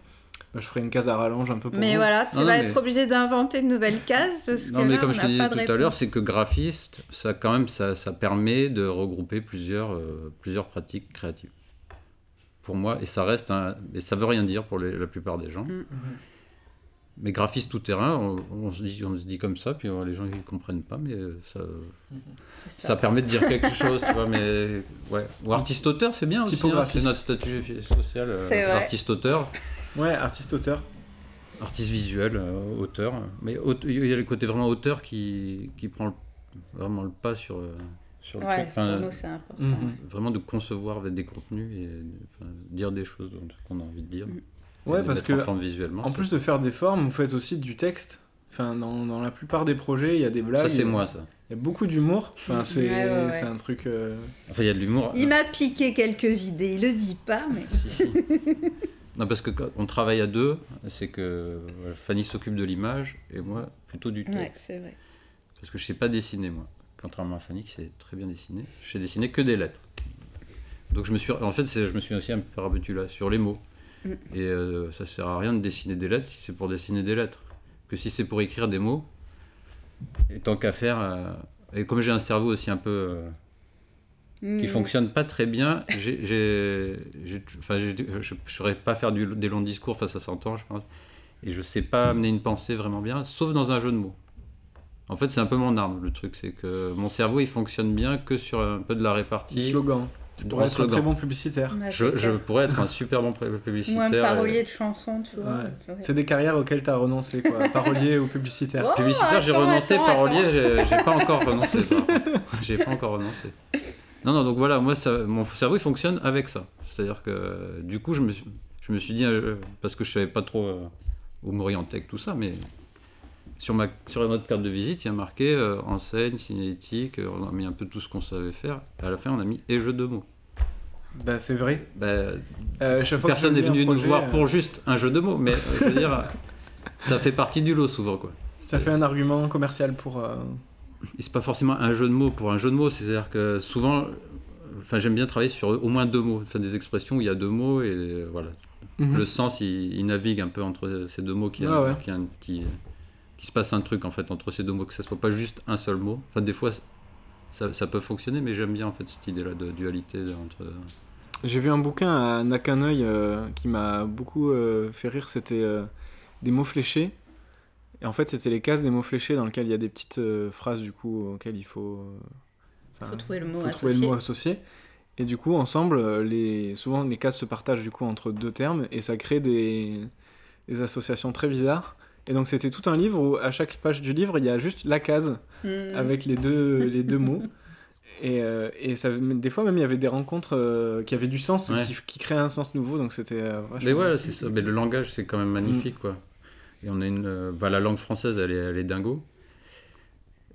Speaker 1: Bah, je ferai une case à rallonge un peu pour
Speaker 2: Mais
Speaker 1: vous.
Speaker 2: voilà, tu
Speaker 3: Non,
Speaker 2: vas
Speaker 3: non,
Speaker 2: être
Speaker 3: mais-
Speaker 2: obligé d'inventer une nouvelle case parce
Speaker 3: Non,
Speaker 2: que
Speaker 3: mais
Speaker 2: là,
Speaker 3: comme
Speaker 2: on
Speaker 3: je te disais tout à l'heure, c'est que graphiste, ça quand même, ça, ça permet de regrouper plusieurs, euh, plusieurs pratiques créatives. Pour moi, et ça reste un, et ça veut rien dire pour les- la plupart des gens.
Speaker 2: Mm.
Speaker 3: Mais graphiste tout terrain, on, on se dit, on se dit comme ça, puis euh, les gens ils comprennent pas, mais euh, ça,
Speaker 2: C'est
Speaker 3: ça permet de dire quelque chose, tu vois. Mais ouais, ou artiste auteur, c'est bien aussi. hein, c'est notre statut social, euh,
Speaker 2: C'est vrai.
Speaker 3: artiste auteur.
Speaker 1: Ouais, artiste-auteur.
Speaker 3: Artiste visuel, euh, auteur. Mais aute- il y a le côté vraiment auteur qui, qui prend le- vraiment le pas sur, euh, sur le
Speaker 2: Ouais,
Speaker 3: truc. Enfin,
Speaker 2: pour nous, c'est important.
Speaker 1: Mhm.
Speaker 3: vraiment de concevoir des contenus et enfin, dire des choses qu'on a envie de dire.
Speaker 1: Ouais, parce
Speaker 3: en
Speaker 1: que
Speaker 3: visuellement.
Speaker 1: En plus de faire des formes, vous faites aussi du texte. Enfin, dans, dans la plupart des projets, il y a des blagues.
Speaker 3: ça, c'est moi, ça.
Speaker 1: Il y a beaucoup d'humour. Enfin, c'est
Speaker 2: Ouais, ouais, ouais.
Speaker 1: c'est un truc. euh,
Speaker 3: Enfin, il y a de l'humour.
Speaker 2: Il m'a piqué quelques idées, il le dit pas, mais.
Speaker 3: Si, si. [laughs] non, parce que quand on travaille à deux, c'est que voilà, Fanny s'occupe de l'image et moi plutôt du texte.
Speaker 2: Ouais, c'est vrai.
Speaker 3: Parce que je sais pas dessiner, moi. Contrairement à Fanny qui sait très bien dessiner. Je sais dessiner que des lettres. Donc je me suis, en fait, je me suis aussi un peu rabattu là sur les mots.
Speaker 2: Mm.
Speaker 3: Et euh, ça sert à rien de dessiner des lettres si c'est pour dessiner des lettres. Que si c'est pour écrire des mots. Et tant qu'à faire. euh, et comme j'ai un cerveau aussi un peu euh, qui
Speaker 2: Mm.
Speaker 3: fonctionne pas très bien, j'ai, je ne saurais pas faire du- des longs discours face à 100 ans, je pense. Et je sais pas amener une pensée vraiment bien, sauf dans un jeu de mots. En fait, c'est un peu mon arme, le truc, c'est que mon cerveau, il fonctionne bien que sur un peu de la
Speaker 1: du
Speaker 3: répartie.
Speaker 1: slogan. Tu
Speaker 3: du
Speaker 1: pourrais être un très bon publicitaire.
Speaker 2: Ouais,
Speaker 3: Je, pourrais être un super bon pré- [laughs]
Speaker 2: Ou
Speaker 3: publicitaire.
Speaker 2: un
Speaker 3: euh,
Speaker 2: parolier de chansons, tu vois.
Speaker 1: Ouais.
Speaker 2: Ouais.
Speaker 1: C'est des carrières auxquelles tu as renoncé, quoi. [laughs] Parolier ou publicitaire.
Speaker 2: Oh,
Speaker 3: Publicitaire, j'ai renoncé,
Speaker 2: attends,
Speaker 3: parolier, j'ai pas encore renoncé. J'ai pas encore renoncé. [laughs] Non, non, donc voilà, moi, ça, mon cerveau, il fonctionne avec ça. C'est-à-dire que, du coup, je me suis, je me suis dit, euh, parce que je savais pas trop euh, où m'orienter avec tout ça, mais sur, ma, sur notre carte de visite, il y a marqué euh, enseigne, signalétique, euh, on a mis un peu tout ce qu'on savait faire, et à la fin, on a mis et jeu de mots.
Speaker 1: Bah, c'est vrai.
Speaker 3: Bah,
Speaker 1: chaque fois
Speaker 3: personne n'est venu nous voir pour juste un jeu de mots, mais je veux dire, [laughs] ça fait partie du lot souvent, quoi.
Speaker 1: Ça fait un argument commercial pour.
Speaker 3: Et c'est pas forcément un jeu de mots pour un jeu de mots, c'est-à-dire que souvent, enfin j'aime bien travailler sur au moins deux mots, enfin des expressions où il y a deux mots et voilà,
Speaker 1: mhm.
Speaker 3: le sens il, il navigue un peu entre ces deux mots, a,
Speaker 1: Ah ouais.
Speaker 3: a un petit, se passe un truc en fait entre ces deux mots, que ça soit pas juste un seul mot. Enfin des fois ça, ça peut fonctionner, mais j'aime bien en fait cette idée-là de dualité entre.
Speaker 1: J'ai vu un bouquin à Nakanoi euh, qui m'a beaucoup euh, fait rire, c'était euh, des mots fléchés. Et en fait, c'était les cases des mots fléchés dans lesquelles il y a des petites euh, phrases du coup auxquelles il faut. euh,
Speaker 2: faut trouver le mot
Speaker 1: faut
Speaker 2: associé.
Speaker 1: trouver le mot associé. Et du coup, ensemble, euh, les... souvent les cases se partagent du coup entre deux termes et ça crée des, des associations très bizarres. Et donc c'était tout un livre où à chaque page du livre, il y a juste la case
Speaker 2: Hmm.
Speaker 1: avec les deux, les deux mots. Et, euh, et ça, des fois même il y avait des rencontres euh, qui avaient du sens,
Speaker 3: Ouais.
Speaker 1: qui, qui créaient un sens nouveau, donc c'était euh.
Speaker 3: Mais voilà, c'est ça. Mais le langage, c'est quand même magnifique,
Speaker 1: Mm.
Speaker 3: quoi. Et on a une. euh, bah, la langue française, elle est, elle est dingo.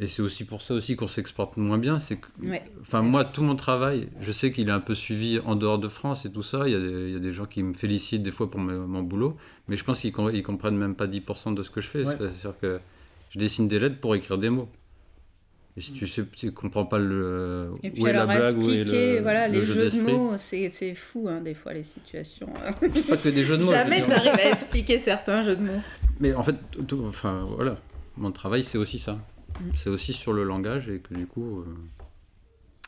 Speaker 3: Et c'est aussi pour ça aussi qu'on s'exporte moins bien. C'est
Speaker 2: Ouais.
Speaker 3: enfin, moi, tout mon travail, je sais qu'il est un peu suivi en dehors de France et tout ça. Il y a des, il y a des gens qui me félicitent des fois pour me- mon boulot, mais je pense qu'ils ils comprennent même pas 10% de ce que je fais.
Speaker 1: Ouais.
Speaker 3: C'est-à-dire que je dessine des lettres pour écrire des mots. Et si tu sais, tu comprends pas le
Speaker 2: Et puis
Speaker 3: où est la
Speaker 2: alors
Speaker 3: blague, où est
Speaker 2: expliquer,
Speaker 3: le,
Speaker 2: voilà,
Speaker 3: le
Speaker 2: les
Speaker 3: jeu
Speaker 2: jeux de mots, c'est c'est fou hein, des fois les situations.
Speaker 3: Pas que des jeux de mots.
Speaker 2: Jamais t'arrives à expliquer certains jeux de mots.
Speaker 3: Mais en fait, tout- enfin voilà, mon travail c'est aussi ça.
Speaker 2: Mm.
Speaker 3: C'est aussi sur le langage et que du coup, euh,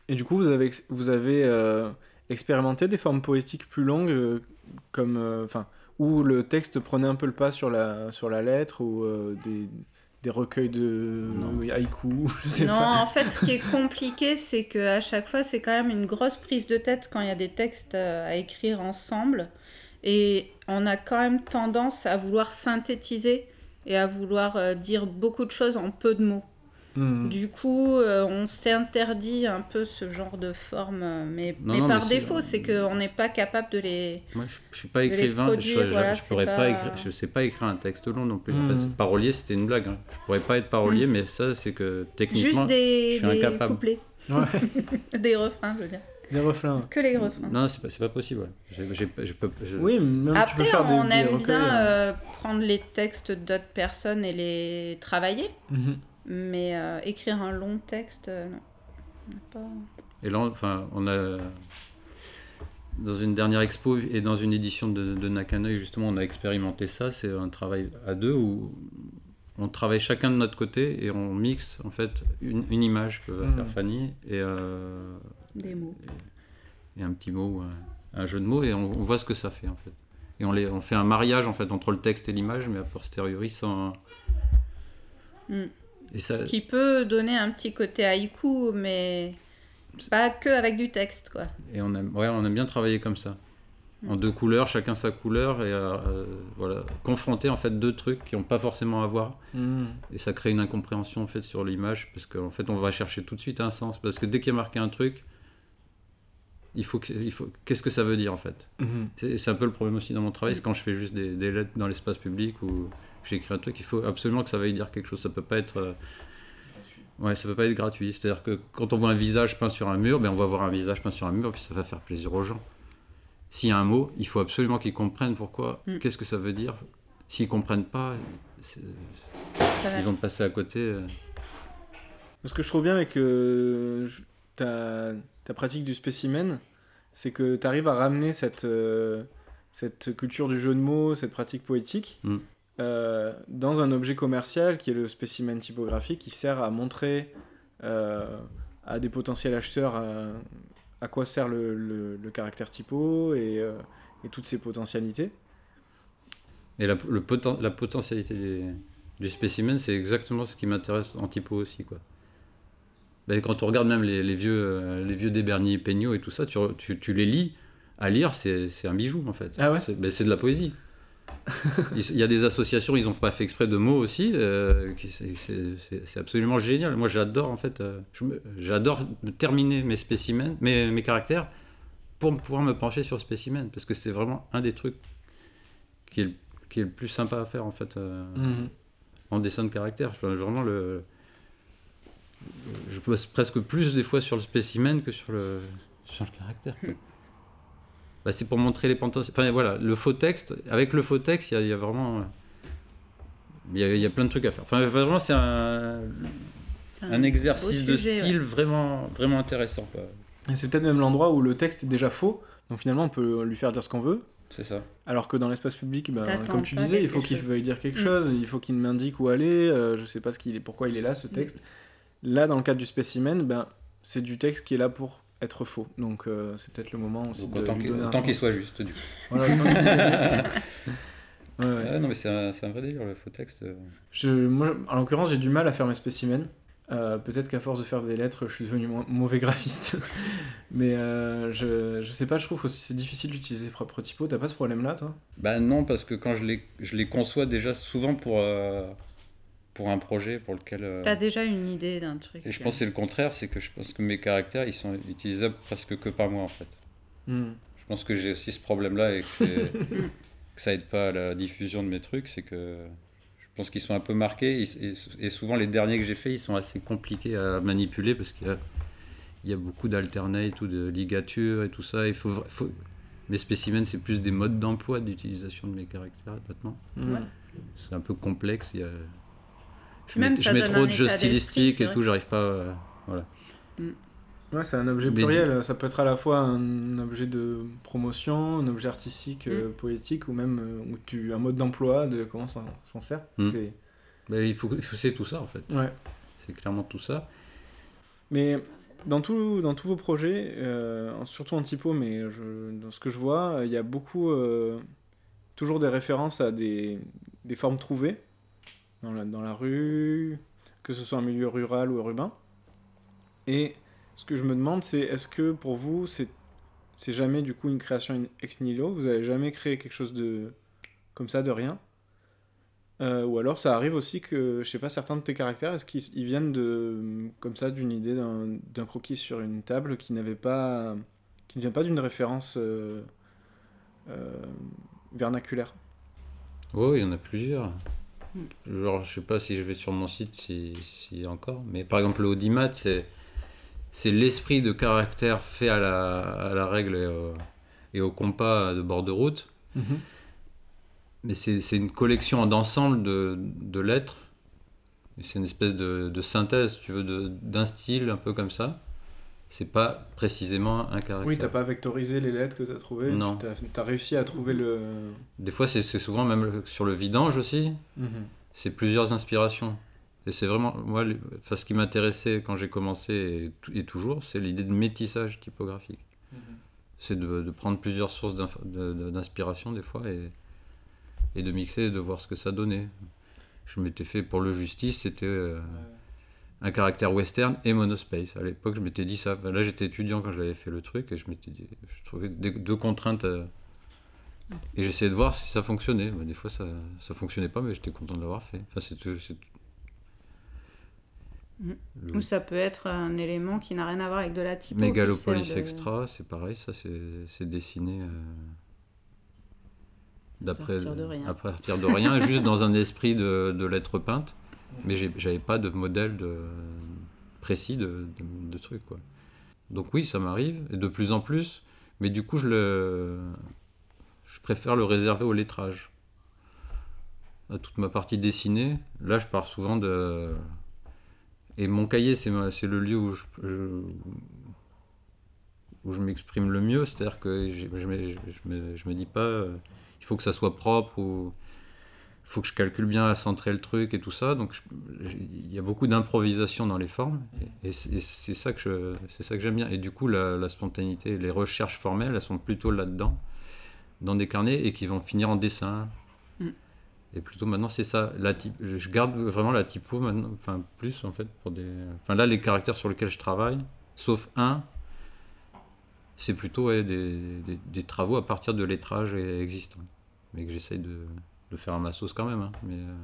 Speaker 1: Et du coup, vous avez, vous avez euh, expérimenté des formes poétiques plus longues, euh, comme, euh, enfin, où le texte prenait un peu le pas sur la, sur la lettre, ou euh, des, des recueils de
Speaker 3: Non.
Speaker 1: haïkus, [laughs] je sais
Speaker 2: Non,
Speaker 1: pas.
Speaker 2: en fait, ce qui est compliqué, c'est qu'à chaque fois, c'est quand même une grosse prise de tête quand il y a des textes euh, à écrire ensemble. Et on a quand même tendance à vouloir synthétiser et à vouloir euh, dire beaucoup de choses en peu de mots.
Speaker 1: Hmm.
Speaker 2: Du coup, euh, on s'interdit un peu ce genre de forme, euh, mais,
Speaker 3: Non,
Speaker 2: mais
Speaker 3: non,
Speaker 2: par
Speaker 3: mais
Speaker 2: défaut, c'est qu'on n'est pas capable de les...
Speaker 3: moi je, je suis pas
Speaker 2: les
Speaker 3: écrivain, je,
Speaker 2: produire,
Speaker 3: je-
Speaker 2: voilà,
Speaker 3: je pourrais pas...
Speaker 2: pas-
Speaker 3: écrire, je sais pas écrire un texte long non plus. En
Speaker 1: Mm.
Speaker 3: fait, parolier c'était une blague. hein. Je pourrais pas être parolier, mais ça c'est que techniquement,
Speaker 2: Juste des,
Speaker 3: je suis
Speaker 2: des
Speaker 3: incapable.
Speaker 2: couplets,
Speaker 1: Ouais, [laughs]
Speaker 2: des refrains, je veux dire.
Speaker 1: des refrains.
Speaker 2: Que les refrains.
Speaker 3: non c'est pas, pas possible. ouais. J'ai- j'ai- je peux, je-
Speaker 1: Oui, même tu peux
Speaker 2: Après,
Speaker 1: faire des,
Speaker 2: on
Speaker 1: des
Speaker 2: aime
Speaker 1: recueils,
Speaker 2: bien
Speaker 1: hein.
Speaker 2: euh, prendre les textes d'autres personnes et les travailler,
Speaker 1: Mhm.
Speaker 2: Mais euh, écrire un long texte, euh, non. On n'a pas-
Speaker 3: Et là, enfin, on a dans une dernière expo et dans une édition de, de Nakanoï, justement, on a expérimenté ça. C'est un travail à deux où on travaille chacun de notre côté et on mixe en fait une, une image que va
Speaker 1: Mhm.
Speaker 3: faire Fanny et, euh,
Speaker 2: Des mots.
Speaker 3: et un petit mot, un, un jeu de mots et on, on voit ce que ça fait en fait. Et on, les, on fait un mariage en fait entre le texte et l'image, mais a posteriori sans.
Speaker 2: Mm.
Speaker 3: Et ça,
Speaker 2: Ce qui peut donner un petit côté haïku, mais pas que avec du texte, quoi.
Speaker 3: Et on aime, ouais, on aime bien travailler comme ça. En deux couleurs, chacun sa couleur, et euh, euh, voilà, confronter en fait deux trucs qui n'ont pas forcément à voir.
Speaker 1: Mhm.
Speaker 3: Et ça crée une incompréhension en fait sur l'image, parce qu'en fait on va chercher tout de suite un sens. Parce que dès qu'il y a marqué un truc, il faut, que- il faut qu'est-ce que ça veut dire en fait?
Speaker 1: Mhm.
Speaker 3: C'est un peu le problème aussi dans mon travail, c'est quand je fais juste des, des lettres dans l'espace public ou j'écris un truc, il faut absolument que ça veuille dire quelque chose. Ça peut pas être. euh, Ouais, ça peut pas être gratuit. C'est-à-dire que quand on voit un visage peint sur un mur, ben on va voir un visage peint sur un mur, puis ça va faire plaisir aux gens. S'il y a un mot, il faut absolument qu'ils comprennent pourquoi,
Speaker 2: Mm.
Speaker 3: qu'est-ce que ça veut dire. S'ils comprennent pas, ils vont passer à côté. euh.
Speaker 1: Ce que je trouve bien avec euh, ta, ta pratique du spécimen, c'est que tu arrives à ramener cette, euh, cette culture du jeu de mots, cette pratique poétique,
Speaker 3: Mm.
Speaker 1: Euh, dans un objet commercial qui est le spécimen typographique, qui sert à montrer euh, à des potentiels acheteurs euh, à quoi sert le, le- le caractère typo et, euh, et toutes ses potentialités.
Speaker 3: Et la, le poten- la potentialité du spécimen, c'est exactement ce qui m'intéresse en typo aussi. Quoi. Ben, quand on regarde même les, les vieux, les vieux Peignot et tout ça, tu, tu, tu les lis, à lire, c'est un bijou en fait.
Speaker 1: Ah ouais?
Speaker 3: Ben, c'est de la poésie. Il y a des associations, ils n'ont pas fait exprès de mots aussi. euh, c'est- absolument génial. Moi, j'adore en fait. euh, j'adore terminer mes spécimens, mes, mes caractères, pour pouvoir me pencher sur le spécimen, parce que c'est vraiment un des trucs qui est, le- qui est le plus sympa à faire en fait euh,
Speaker 1: Mhm.
Speaker 3: en dessin de caractère. Enfin, vraiment le. Je bosse presque plus des fois sur le spécimen que sur le, sur le caractère. quoi. Bah, c'est pour montrer les potentiels. Enfin voilà, le faux texte. Avec le faux texte, il y a- il y, a vraiment. Il y, a, il y a plein de trucs à faire. Enfin, vraiment, c'est un, exercice de style vraiment, vraiment intéressant. quoi.
Speaker 1: Et c'est peut-être même l'endroit où le texte est déjà faux, donc finalement on peut lui faire dire ce qu'on veut,
Speaker 3: C'est ça.
Speaker 1: Alors que dans l'espace public, ben, comme tu disais, il faut qu'il veuille dire quelque
Speaker 2: Mm.
Speaker 1: chose, il faut qu'il m'indique où aller, euh, je sais pas ce qu'il est, pourquoi il est là, ce texte. Là, dans le cadre du spécimen, ben, c'est du texte qui est là pour être faux. Donc euh, c'est peut-être le moment aussi
Speaker 3: Donc
Speaker 1: de
Speaker 3: autant qu'il soit juste, du coup.
Speaker 1: Voilà, autant qu'il soit juste. [laughs] Ouais, ouais.
Speaker 3: Ouais, non, mais c'est un, vrai délire, le faux texte.
Speaker 1: Je, moi, en l'occurrence, j'ai du mal à faire mes spécimens. Euh, Peut-être qu'à force de faire des lettres, je suis devenu mauvais graphiste. [laughs] Mais euh, je, je sais pas, je trouve que c'est difficile d'utiliser propre typo. T'as pas ce problème-là, toi?
Speaker 3: Bah non, parce que quand je les, je les conçois déjà souvent pour, euh, pour un projet pour lequel... euh,
Speaker 2: T'as déjà une idée d'un truc.
Speaker 3: Et je pense que c'est le contraire, c'est que je pense que mes caractères, ils sont utilisables presque que par moi en fait.
Speaker 1: Hmm.
Speaker 3: Je pense que j'ai aussi ce problème-là et que, [laughs] que ça aide pas à la diffusion de mes trucs, c'est que je pense qu'ils sont un peu marqués et, et- et souvent les derniers que j'ai faits, ils sont assez compliqués à manipuler parce qu'il y a, il y a beaucoup d'alternate ou de ligatures et tout ça. Il faut. Mes spécimens, c'est plus des modes d'emploi d'utilisation de mes caractères maintenant.
Speaker 2: Ouais.
Speaker 3: C'est un peu complexe. Il y a... Je
Speaker 2: Même
Speaker 3: mets,
Speaker 2: ça
Speaker 3: je mets
Speaker 2: donne
Speaker 3: trop de jeux stylistiques et tout, j'arrive pas. à- Voilà.
Speaker 1: Ouais, c'est un objet
Speaker 3: Mais
Speaker 1: pluriel. Ça peut être à la fois un objet de promotion, un objet artistique, euh, poétique, ou même euh, où tu, un mode d'emploi, de comment ça s'en sert.
Speaker 3: Hmm.
Speaker 1: C'est...
Speaker 3: Mais il faut, il faut c'est tout ça en fait.
Speaker 1: Ouais.
Speaker 3: C'est clairement tout ça.
Speaker 1: Mais dans, tout, dans tous vos projets, euh, surtout en typo, mais je, dans ce que je vois, il y a beaucoup, euh, toujours des références à des, des formes trouvées dans la, dans la rue, que ce soit un milieu rural ou urbain. Et ce que je me demande, c'est est-ce que pour vous, c'est, jamais du coup une création ex nihilo? Vous avez jamais créé quelque chose de comme ça de rien? Euh, ou alors ça arrive aussi que, je sais pas, certains de tes caractères, est-ce qu'ils ils viennent de, comme ça d'une idée d'un, d'un croquis sur une table qui n'avait pas, qui ne vient pas d'une référence euh, euh, vernaculaire?
Speaker 3: Oh, il y en a plusieurs. Genre, je sais pas si je vais sur mon site, si, si encore. Mais par exemple, le Audimat, c'est, c'est l'esprit de caractère fait à la, à la règle et au, et au compas de bord de route. Mais c'est, une collection d'ensemble de, de lettres. Et c'est une espèce de, de synthèse, tu veux, d'un style un peu comme ça. C'est pas précisément un caractère.
Speaker 1: Oui, t'as pas vectorisé les lettres que t'as trouvées,
Speaker 3: Non.
Speaker 1: tu as, réussi à trouver le...
Speaker 3: Des fois, c'est, souvent même sur le vidange aussi.
Speaker 1: Mhm.
Speaker 3: c'est plusieurs inspirations. Et c'est vraiment, moi, enfin, ce qui m'intéressait quand j'ai commencé et, tou- et toujours, c'est l'idée de métissage typographique. C'est de, de prendre plusieurs sources de- d'inspiration des fois et, et de mixer et de voir ce que ça donnait. Je m'étais fait pour le justice, c'était euh, un caractère western et monospace. À l'époque, je m'étais dit ça. Là, j'étais étudiant quand j'avais fait le truc et je m'étais dit, je trouvais deux contraintes. euh, et j'essayais de voir si ça fonctionnait. Bah, des fois, ça, ça fonctionnait pas, mais j'étais content de l'avoir fait. Enfin, c'est,
Speaker 2: Mm. Ou ça peut être un élément qui n'a rien à voir avec de la typo.
Speaker 3: Mégalopolis
Speaker 2: de-
Speaker 3: Extra, c'est pareil, ça c'est, c'est dessiné euh, d'après, à partir de rien, juste dans un esprit de, de lettres peintes. Mais j'avais pas de modèle précis de, de, de truc. Quoi. Donc oui, ça m'arrive, et de plus en plus, mais du coup je, le, préfère le réserver au lettrage. À toute ma partie dessinée, là je pars souvent de... Et mon cahier, c'est, le lieu où je, m'exprime le mieux, c'est-à-dire que je, je, me, dis pas euh, il faut que ça soit propre ou faut que je calcule bien à centrer le truc et tout ça. Donc il y a beaucoup d'improvisation dans les formes et, et c'est, ça que je, c'est ça que j'aime bien. Et du coup, la, la spontanéité, les recherches formelles, elles sont plutôt là-dedans, dans des carnets et qui vont finir en dessin.
Speaker 2: Mm.
Speaker 3: Et plutôt maintenant, c'est ça. La type, je garde vraiment la typo maintenant, enfin plus en fait pour des. Enfin là, les caractères sur lesquels je travaille, sauf un, c'est plutôt ouais, des, des- des travaux à partir de lettrages existants. Mais que j'essaye de, de faire à ma sauce quand même. hein. Mais, euh,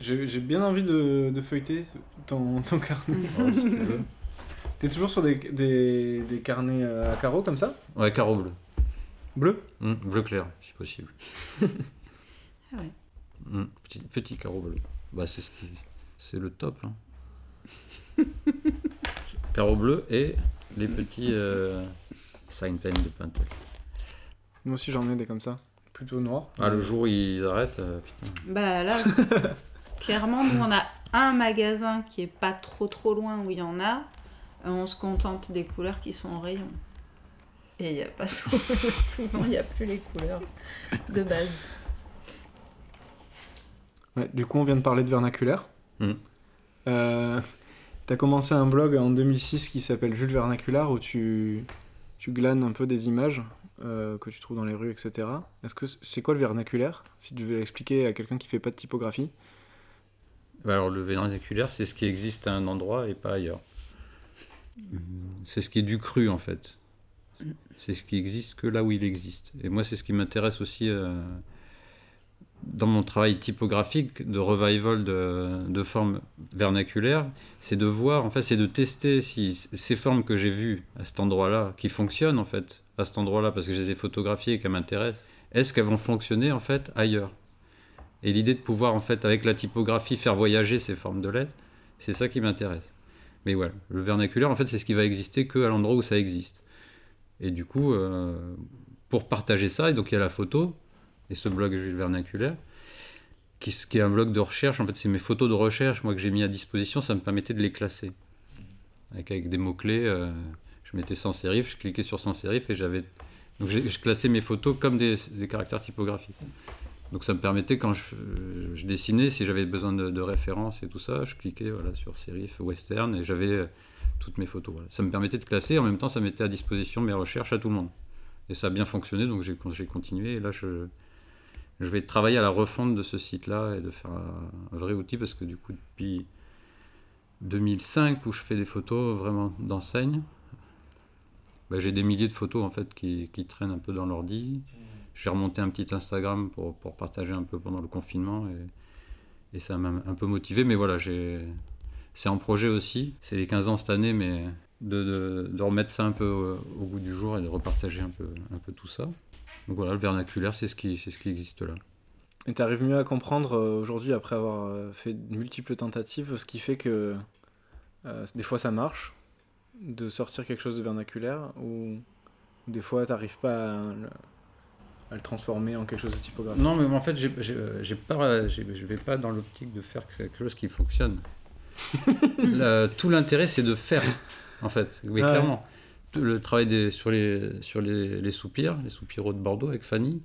Speaker 1: J'ai, j'ai bien envie de, de feuilleter ton, ton carnet.
Speaker 3: ouais. [laughs]
Speaker 1: T'es toujours sur des, des, des carnets euh, à carreaux comme ça?
Speaker 3: Ouais, carreau bleu.
Speaker 1: Bleu
Speaker 3: Hum, bleu clair, si possible. [laughs]
Speaker 2: Ah ouais.
Speaker 3: Hum, petit, petit carreau bleu. Bah, c'est, ce qui- c'est le top. hein. [laughs] carreau bleu et les petits euh, sign pen de Pentel.
Speaker 1: Moi aussi j'en ai des comme ça. Plutôt noirs.
Speaker 3: Ah, le jour où ils arrêtent, euh, putain.
Speaker 2: Bah là, [laughs] clairement, nous on a un magasin qui est pas trop trop loin où il y en a. Euh, On se contente des couleurs qui sont en rayon. Et il y a pas souvent, [laughs] souvent il n'y a plus les couleurs de base.
Speaker 1: Ouais, du coup, on vient de parler de vernaculaire.
Speaker 3: Mhm.
Speaker 1: Euh, T'as commencé un blog en 2006 qui s'appelle Jules Vernaculaire où tu, tu glanes un peu des images euh, que tu trouves dans les rues, etc. Est-ce que c'est quoi le vernaculaire Si tu devais l'expliquer à quelqu'un qui fait pas de typographie?
Speaker 3: Bah alors le vernaculaire, c'est ce qui existe à un endroit et pas ailleurs. C'est ce qui est du cru en fait. C'est ce qui existe que là où il existe. Et moi, c'est ce qui m'intéresse aussi euh, dans mon travail typographique de revival de, formes vernaculaires. C'est de voir, en fait, c'est de tester si ces formes que j'ai vues à cet endroit-là, qui fonctionnent en fait à cet endroit-là parce que je les ai photographiées et qu'elles m'intéressent, est-ce qu'elles vont fonctionner en fait ailleurs? Et l'idée de pouvoir en fait avec la typographie faire voyager ces formes de lettres, c'est ça qui m'intéresse. Mais voilà, le vernaculaire en fait c'est ce qui va exister que à l'endroit où ça existe. Et du coup, euh, pour partager ça, et donc il y a la photo et ce blog Jules Vernaculaire, qui, est un blog de recherche. En fait, c'est mes photos de recherche moi que j'ai mis à disposition. Ça me permettait de les classer avec, des mots clés. euh, je mettais sans sérif, je cliquais sur sans sérif et j'avais donc je classais mes photos comme des, caractères typographiques. Donc ça me permettait quand je, je dessinais, si j'avais besoin de, références et tout ça, je cliquais voilà, sur sérif western et j'avais euh, toutes mes photos. Ça me permettait de classer, en même temps ça mettait à disposition mes recherches à tout le monde. Et ça a bien fonctionné, donc j'ai continué. Et là, je, je vais travailler à la refonte de ce site-là et de faire un, vrai outil parce que du coup, depuis 2005 où je fais des photos vraiment d'enseigne, bah, j'ai des milliers de photos en fait qui, traînent un peu dans l'ordi. J'ai remonté un petit Instagram pour, partager un peu pendant le confinement et, ça m'a un peu motivé. Mais voilà, c'est en projet aussi. C'est les 15 ans cette année, mais de, de, remettre ça un peu au, au goût du jour et de repartager un peu, un peu tout ça. Donc voilà, le vernaculaire, c'est ce qui, c'est ce qui existe là.
Speaker 1: Et tu arrives mieux à comprendre euh, aujourd'hui, après avoir euh, fait de multiples tentatives, ce qui fait que euh, des fois ça marche de sortir quelque chose de vernaculaire ou des fois t'arrives pas à le, à le transformer en quelque chose de typographique?
Speaker 3: Non, mais en fait, j'ai, j'ai, j'ai pas, j'ai- je vais pas dans l'optique de faire quelque chose qui fonctionne. [laughs] Le- tout l'intérêt, c'est de faire, en fait. Oui,
Speaker 1: Ouais.
Speaker 3: clairement. Le travail des, sur, les, sur les, les soupirs, les soupiraux de Bordeaux avec Fanny,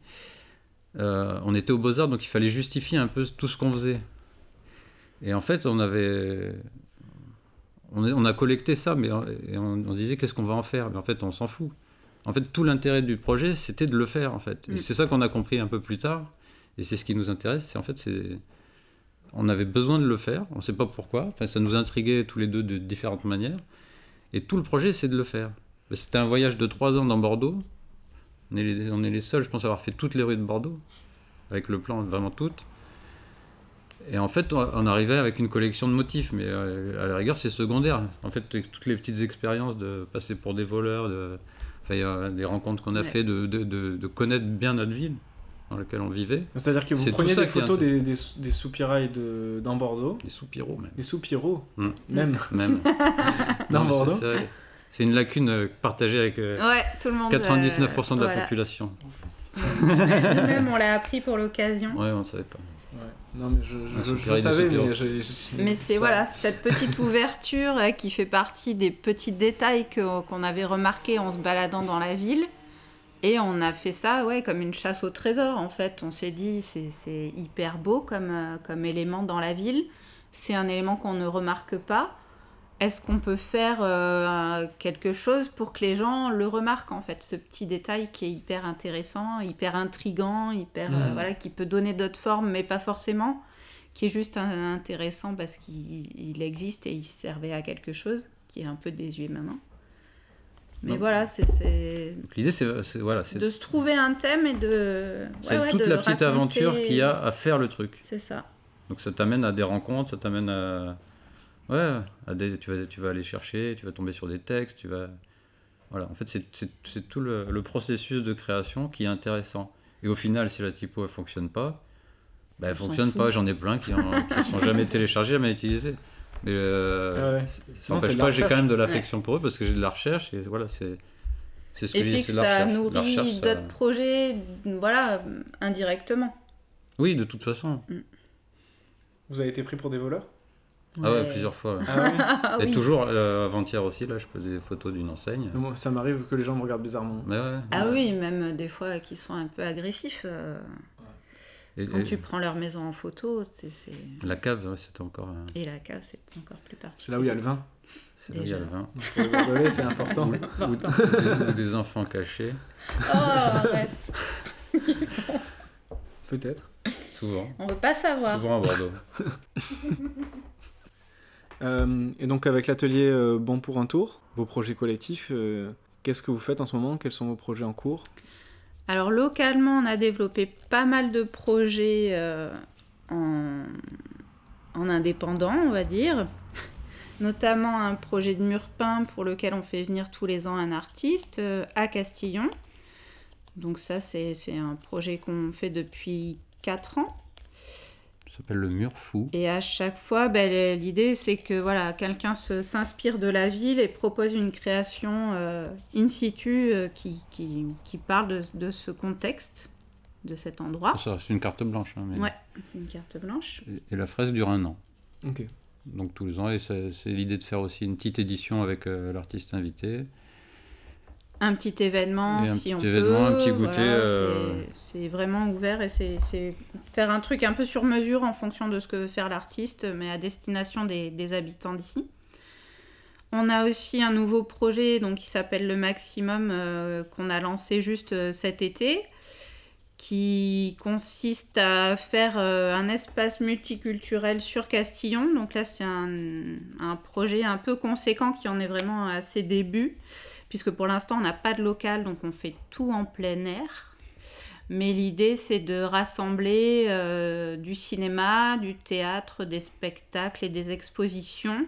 Speaker 3: euh, on était aux Beaux-Arts, donc il fallait justifier un peu tout ce qu'on faisait. Et en fait, on avait. On, a collecté ça, mais on, et on, on disait qu'est-ce qu'on va en faire? Mais en fait, on s'en fout. En fait, tout l'intérêt du projet, c'était de le faire, en fait. Et
Speaker 2: Mm.
Speaker 3: c'est ça qu'on a compris un peu plus tard. Et c'est ce qui nous intéresse. C'est en fait, c'est. On avait besoin de le faire. On ne sait pas pourquoi. Enfin, ça nous intriguait tous les deux de différentes manières. Et tout le projet, c'est de le faire. C'était un voyage de trois ans dans Bordeaux. On est, les, on est les seuls, je pense, à avoir fait toutes les rues de Bordeaux, avec le plan vraiment toutes. Et en fait, on on arrivait avec une collection de motifs, mais euh, à la rigueur, c'est secondaire. En fait, toutes les petites expériences de passer pour des voleurs, de, enfin, des rencontres qu'on a
Speaker 2: Ouais.
Speaker 3: fait, de, de, de- de connaître bien notre ville dans laquelle on vivait.
Speaker 1: C'est-à-dire que vous preniez des photos des, des, sou- des soupirails de, dans Bordeaux,
Speaker 3: Des soupiraux, même.
Speaker 1: des soupiraux,
Speaker 3: Mm.
Speaker 1: même
Speaker 3: même. [laughs]
Speaker 1: dans
Speaker 3: Non,
Speaker 1: Bordeaux.
Speaker 3: C'est- une lacune euh, partagée avec euh,
Speaker 2: Ouais, tout le monde.
Speaker 3: 99% de la
Speaker 2: euh, voilà.
Speaker 3: population.
Speaker 2: Nous-mêmes, on l'a appris pour l'occasion.
Speaker 3: Ouais, on ne savait pas.
Speaker 1: Ouais. Non, mais je, je,
Speaker 3: Un
Speaker 1: je- je
Speaker 3: soupirail
Speaker 1: le
Speaker 3: de
Speaker 1: savais, mais je- je-
Speaker 2: Mais c'est voilà cette petite ouverture euh, qui fait partie des petits détails qu'on avait remarqués en se baladant dans la ville. Et on a fait ça ouais, comme une chasse au trésor en fait. On s'est dit c'est c'est hyper beau comme, euh, comme élément dans la ville. C'est un élément qu'on ne remarque pas. Est-ce qu'on peut faire euh, quelque chose pour que les gens le remarquent en fait Ce petit détail qui est hyper intéressant, hyper intrigant, hyper euh,
Speaker 1: Mhm.
Speaker 2: voilà, qui peut donner d'autres formes, mais pas forcément qui est juste intéressant parce qu'il il existe et il servait à quelque chose, qui est un peu désuet maintenant. Mais
Speaker 3: Non.
Speaker 2: voilà, c'est
Speaker 3: L'idée, c'est voilà, c'est
Speaker 2: de se trouver un thème et de.
Speaker 3: c'est
Speaker 2: ouais, ouais,
Speaker 3: toute
Speaker 2: de
Speaker 3: la petite
Speaker 2: raconter-
Speaker 3: aventure qu'il y a à faire le truc.
Speaker 2: C'est ça.
Speaker 3: Donc ça t'amène à des rencontres, ça t'amène à... Ouais, à des... tu, vas, tu vas aller chercher, tu vas tomber sur des textes, tu vas... Voilà, en fait, c'est- tout le, le processus de création qui est intéressant. Et au final, si la typo, elle fonctionne pas, bah, elle
Speaker 2: s'en
Speaker 3: fonctionne pas. J'en ai plein qui, qui sont jamais téléchargés, jamais utilisés. Mais euh,
Speaker 1: Ouais,
Speaker 3: ça n'empêche pas, j'ai quand même de l'affection pour eux parce que j'ai de la recherche et voilà, c'est c'est ce que
Speaker 2: Et
Speaker 3: je dis,
Speaker 2: puis
Speaker 3: c'est
Speaker 2: que
Speaker 3: de la
Speaker 2: ça nourrit
Speaker 3: ça-
Speaker 2: d'autres projets, voilà, indirectement.
Speaker 3: Oui, de toute façon.
Speaker 1: Vous avez été pris pour des voleurs?
Speaker 3: Ah ouais, plusieurs fois. ouais.
Speaker 1: Ah ouais [laughs]
Speaker 2: Ah
Speaker 3: Et
Speaker 2: oui.
Speaker 3: toujours, euh, avant-hier aussi, là, je faisais des photos d'une enseigne.
Speaker 1: Moi, Ça m'arrive que les gens me regardent bizarrement.
Speaker 3: Mais ouais.
Speaker 2: Ah oui, même euh, des fois qui sont un peu agressifs. euh,
Speaker 3: Et-
Speaker 2: quand
Speaker 3: et
Speaker 2: tu prends leur maison en photo, c'est. c'est-
Speaker 3: La cave, ouais, c'était encore. un-
Speaker 2: Et la cave, c'est encore plus particulier.
Speaker 1: C'est là où il y a le vin.
Speaker 3: C'est là où il y a le vin.
Speaker 1: C'est important.
Speaker 3: Ou, ou- ou des, ou des enfants cachés.
Speaker 2: Oh, arrête
Speaker 1: Peut-être.
Speaker 3: Souvent.
Speaker 2: On veut pas savoir.
Speaker 3: Souvent à Bordeaux. [laughs]
Speaker 1: Euh, et donc avec l'atelier euh, Bon pour un tour, vos projets collectifs, euh, qu'est-ce que vous faites en ce moment? Quels sont vos projets en cours?
Speaker 2: Alors localement, on a développé pas mal de projets en, en indépendant, on va dire. [laughs] Notamment un projet de mur peint pour lequel on fait venir tous les ans un artiste à Castillon. Donc ça, c'est un projet qu'on fait depuis 4 ans.
Speaker 3: S'appelle le mur fou.
Speaker 2: Et à chaque fois, ben, l'idée, c'est que voilà, quelqu'un se- s'inspire de la ville et propose une création euh, in situ euh, qui, qui, qui parle de, de ce contexte, de cet endroit.
Speaker 3: Ça, C'est une carte blanche. hein, mais-
Speaker 2: Ouais, c'est une carte blanche.
Speaker 3: Et, et la fraise dure un an.
Speaker 1: Ok.
Speaker 3: Donc tous les ans. Et c'est c'est l'idée de faire aussi une petite édition avec euh, l'artiste invité.
Speaker 2: Un petit événement,
Speaker 3: Et un
Speaker 2: si
Speaker 3: petit
Speaker 2: on
Speaker 3: événement,
Speaker 2: peut.
Speaker 3: un petit goûter,
Speaker 2: voilà,
Speaker 3: euh,
Speaker 2: c'est- vraiment ouvert et c'est c'est faire un truc un peu sur mesure en fonction de ce que veut faire l'artiste, mais à destination des, des habitants d'ici. On a aussi un nouveau projet donc, qui s'appelle Le Maximum euh, qu'on a lancé juste euh, cet été qui consiste à faire euh, un espace multiculturel sur Castillon. Donc là, c'est un, un projet un peu conséquent qui en est vraiment à ses débuts, puisque pour l'instant, on n'a pas de local, donc on fait tout en plein air. Mais l'idée, c'est de rassembler euh, du cinéma, du théâtre, des spectacles et des expositions.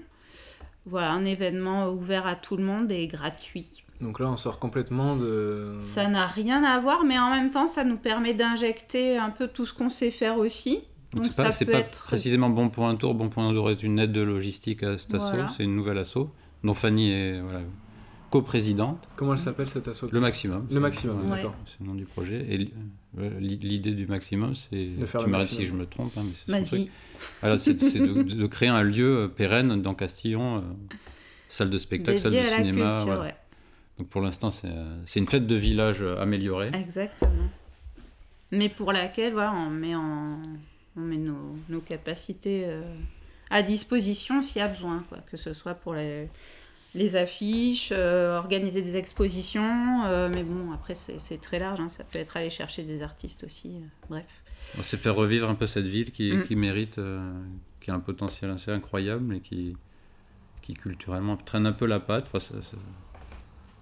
Speaker 2: Voilà, un événement ouvert à tout le monde et gratuit.
Speaker 1: Donc là, on sort complètement de.
Speaker 2: Ça n'a rien à voir, mais en même temps, ça nous permet d'injecter un peu tout ce qu'on sait faire aussi.
Speaker 3: Donc
Speaker 2: Donc
Speaker 3: c'est pas,
Speaker 2: ça
Speaker 3: c'est
Speaker 2: peut
Speaker 3: pas
Speaker 2: être-
Speaker 3: précisément Bon pour un tour. Bon pour un tour est une aide de logistique à cet.
Speaker 2: Voilà.
Speaker 3: C'est une nouvelle asso dont Fanny est voilà, coprésidente.
Speaker 1: Comment elle s'appelle cette asso
Speaker 3: Le maximum.
Speaker 1: Le maximum,
Speaker 2: Ouais.
Speaker 1: d'accord.
Speaker 3: C'est le nom du projet. Et euh, li- l'idée du maximum, c'est.
Speaker 1: De faire
Speaker 3: Tu m'arrêtes si je me trompe, hein, mais c'est c'est c'est de, [laughs] de créer un lieu euh, pérenne dans Castillon, euh, salle de spectacle, salle de
Speaker 2: à la
Speaker 3: cinéma.
Speaker 2: culture,
Speaker 3: voilà.
Speaker 2: ouais.
Speaker 3: Donc pour l'instant, c'est c'est une fête de village améliorée.
Speaker 2: Exactement. Mais pour laquelle, voilà, on met, en, on met nos, nos capacités euh, à disposition s'il y a besoin, quoi. que ce soit pour les, les affiches, euh, organiser des expositions, euh, mais bon, après c'est très large, hein, ça peut être aller chercher des artistes aussi, euh, bref.
Speaker 3: C'est faire revivre un peu cette ville qui,
Speaker 2: Mm.
Speaker 3: qui mérite, euh, qui a un potentiel assez incroyable et qui, qui culturellement traîne un peu la patte. Enfin, ça- ça-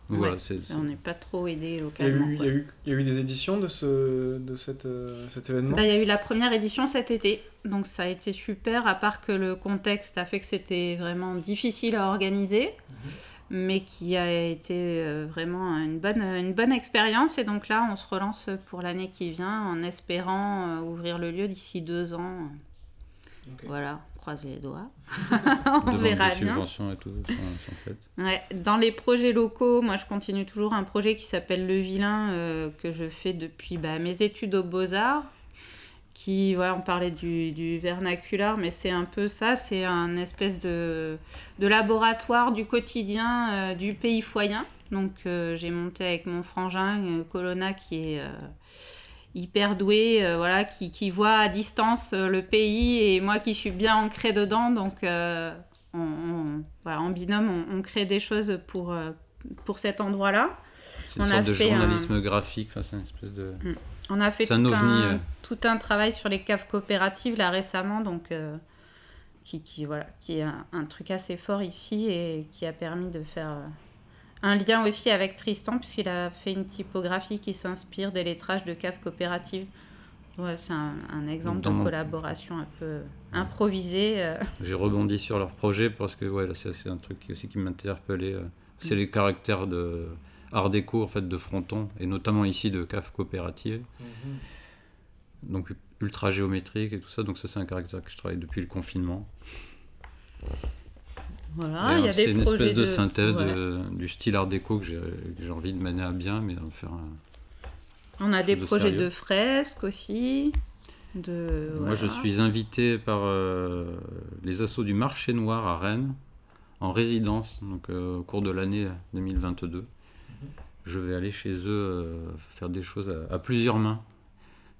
Speaker 2: Ouais, on n'est pas trop aidé
Speaker 1: Il y, a
Speaker 2: localement.
Speaker 1: eu, il, y a eu, il y a eu des éditions de, ce, de cette, euh, cet événement?
Speaker 2: Bah, Il y a eu la première édition cet été, donc ça a été super, à part que le contexte a fait que c'était vraiment difficile à organiser, mais qui a été euh, vraiment une bonne, une bonne expérience. Et donc là, on se relance pour l'année qui vient en espérant euh, ouvrir le lieu d'ici deux ans. Voilà, les doigts. [laughs]
Speaker 3: demande
Speaker 2: on verra bien.
Speaker 3: subventions et tout sont, sont faites.
Speaker 2: Ouais, dans les projets locaux, moi je continue toujours un projet qui s'appelle Le Vilain euh, que je fais depuis bah, mes études aux Beaux-Arts. Qui, ouais, on parlait du, du vernaculaire, mais c'est un peu ça, c'est un espèce de, de laboratoire du quotidien euh, du pays foyen. Donc euh, j'ai monté avec mon frangin Colonna qui est hyper doué, euh, voilà, qui, qui voit à distance euh, le pays et moi qui suis bien ancrée dedans. Donc euh, on, on- voilà, en binôme, on, on crée des choses pour, pour cet endroit-là.
Speaker 3: C'est une
Speaker 2: On a
Speaker 3: sorte de journalisme graphique. Enfin, c'est une espèce de.
Speaker 2: On a fait tout
Speaker 3: un
Speaker 2: tout un travail sur les caves coopératives là récemment, donc qui, qui, voilà, qui est un, truc assez fort ici et qui a permis de faire un lien aussi avec Tristan puisqu'il a fait une typographie qui s'inspire des lettrages de caves coopératives. Ouais, c'est un, un exemple
Speaker 3: Dans
Speaker 2: de
Speaker 3: mon-
Speaker 2: collaboration un peu improvisée. euh.
Speaker 3: J'ai rebondi sur leur projet parce que ouais, c'est un truc qui- aussi qui m'interpellait. euh, C'est les caractères de art déco en fait de fronton et notamment ici de cave coopérative.
Speaker 1: Mhm.
Speaker 3: Donc ultra géométrique et tout ça. Donc ça c'est un caractère que je travaille depuis le confinement.
Speaker 2: Voilà,
Speaker 3: Et,
Speaker 2: il y a
Speaker 3: c'est
Speaker 2: des
Speaker 3: une espèce de,
Speaker 2: de
Speaker 3: synthèse
Speaker 2: ouais.
Speaker 3: de- du style art déco que j'ai envie de mener à bien, mais en faire un-
Speaker 2: On a des
Speaker 3: de
Speaker 2: projets
Speaker 3: sérieux.
Speaker 2: de fresques aussi. De,
Speaker 3: Moi, je suis invité par euh, les assos du marché noir à Rennes en résidence, donc euh, au cours de l'année 2022. Je vais aller chez eux euh, faire des choses à, à plusieurs mains.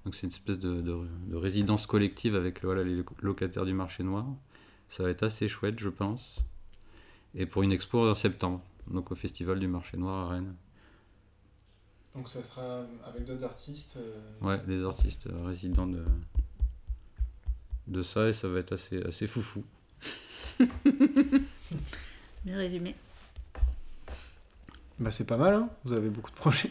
Speaker 3: Donc c'est une espèce de, de- de résidence collective avec voilà, les locataires du marché noir. Ça va être assez chouette, je pense. Et pour une expo en septembre, donc au festival du marché noir à Rennes.
Speaker 1: Donc ça sera avec d'autres artistes. euh,
Speaker 3: Ouais, les artistes résidents de, de ça et ça va être assez, assez foufou. [laughs]
Speaker 2: Bien résumé.
Speaker 1: Bah c'est pas mal, hein vous avez beaucoup de projets.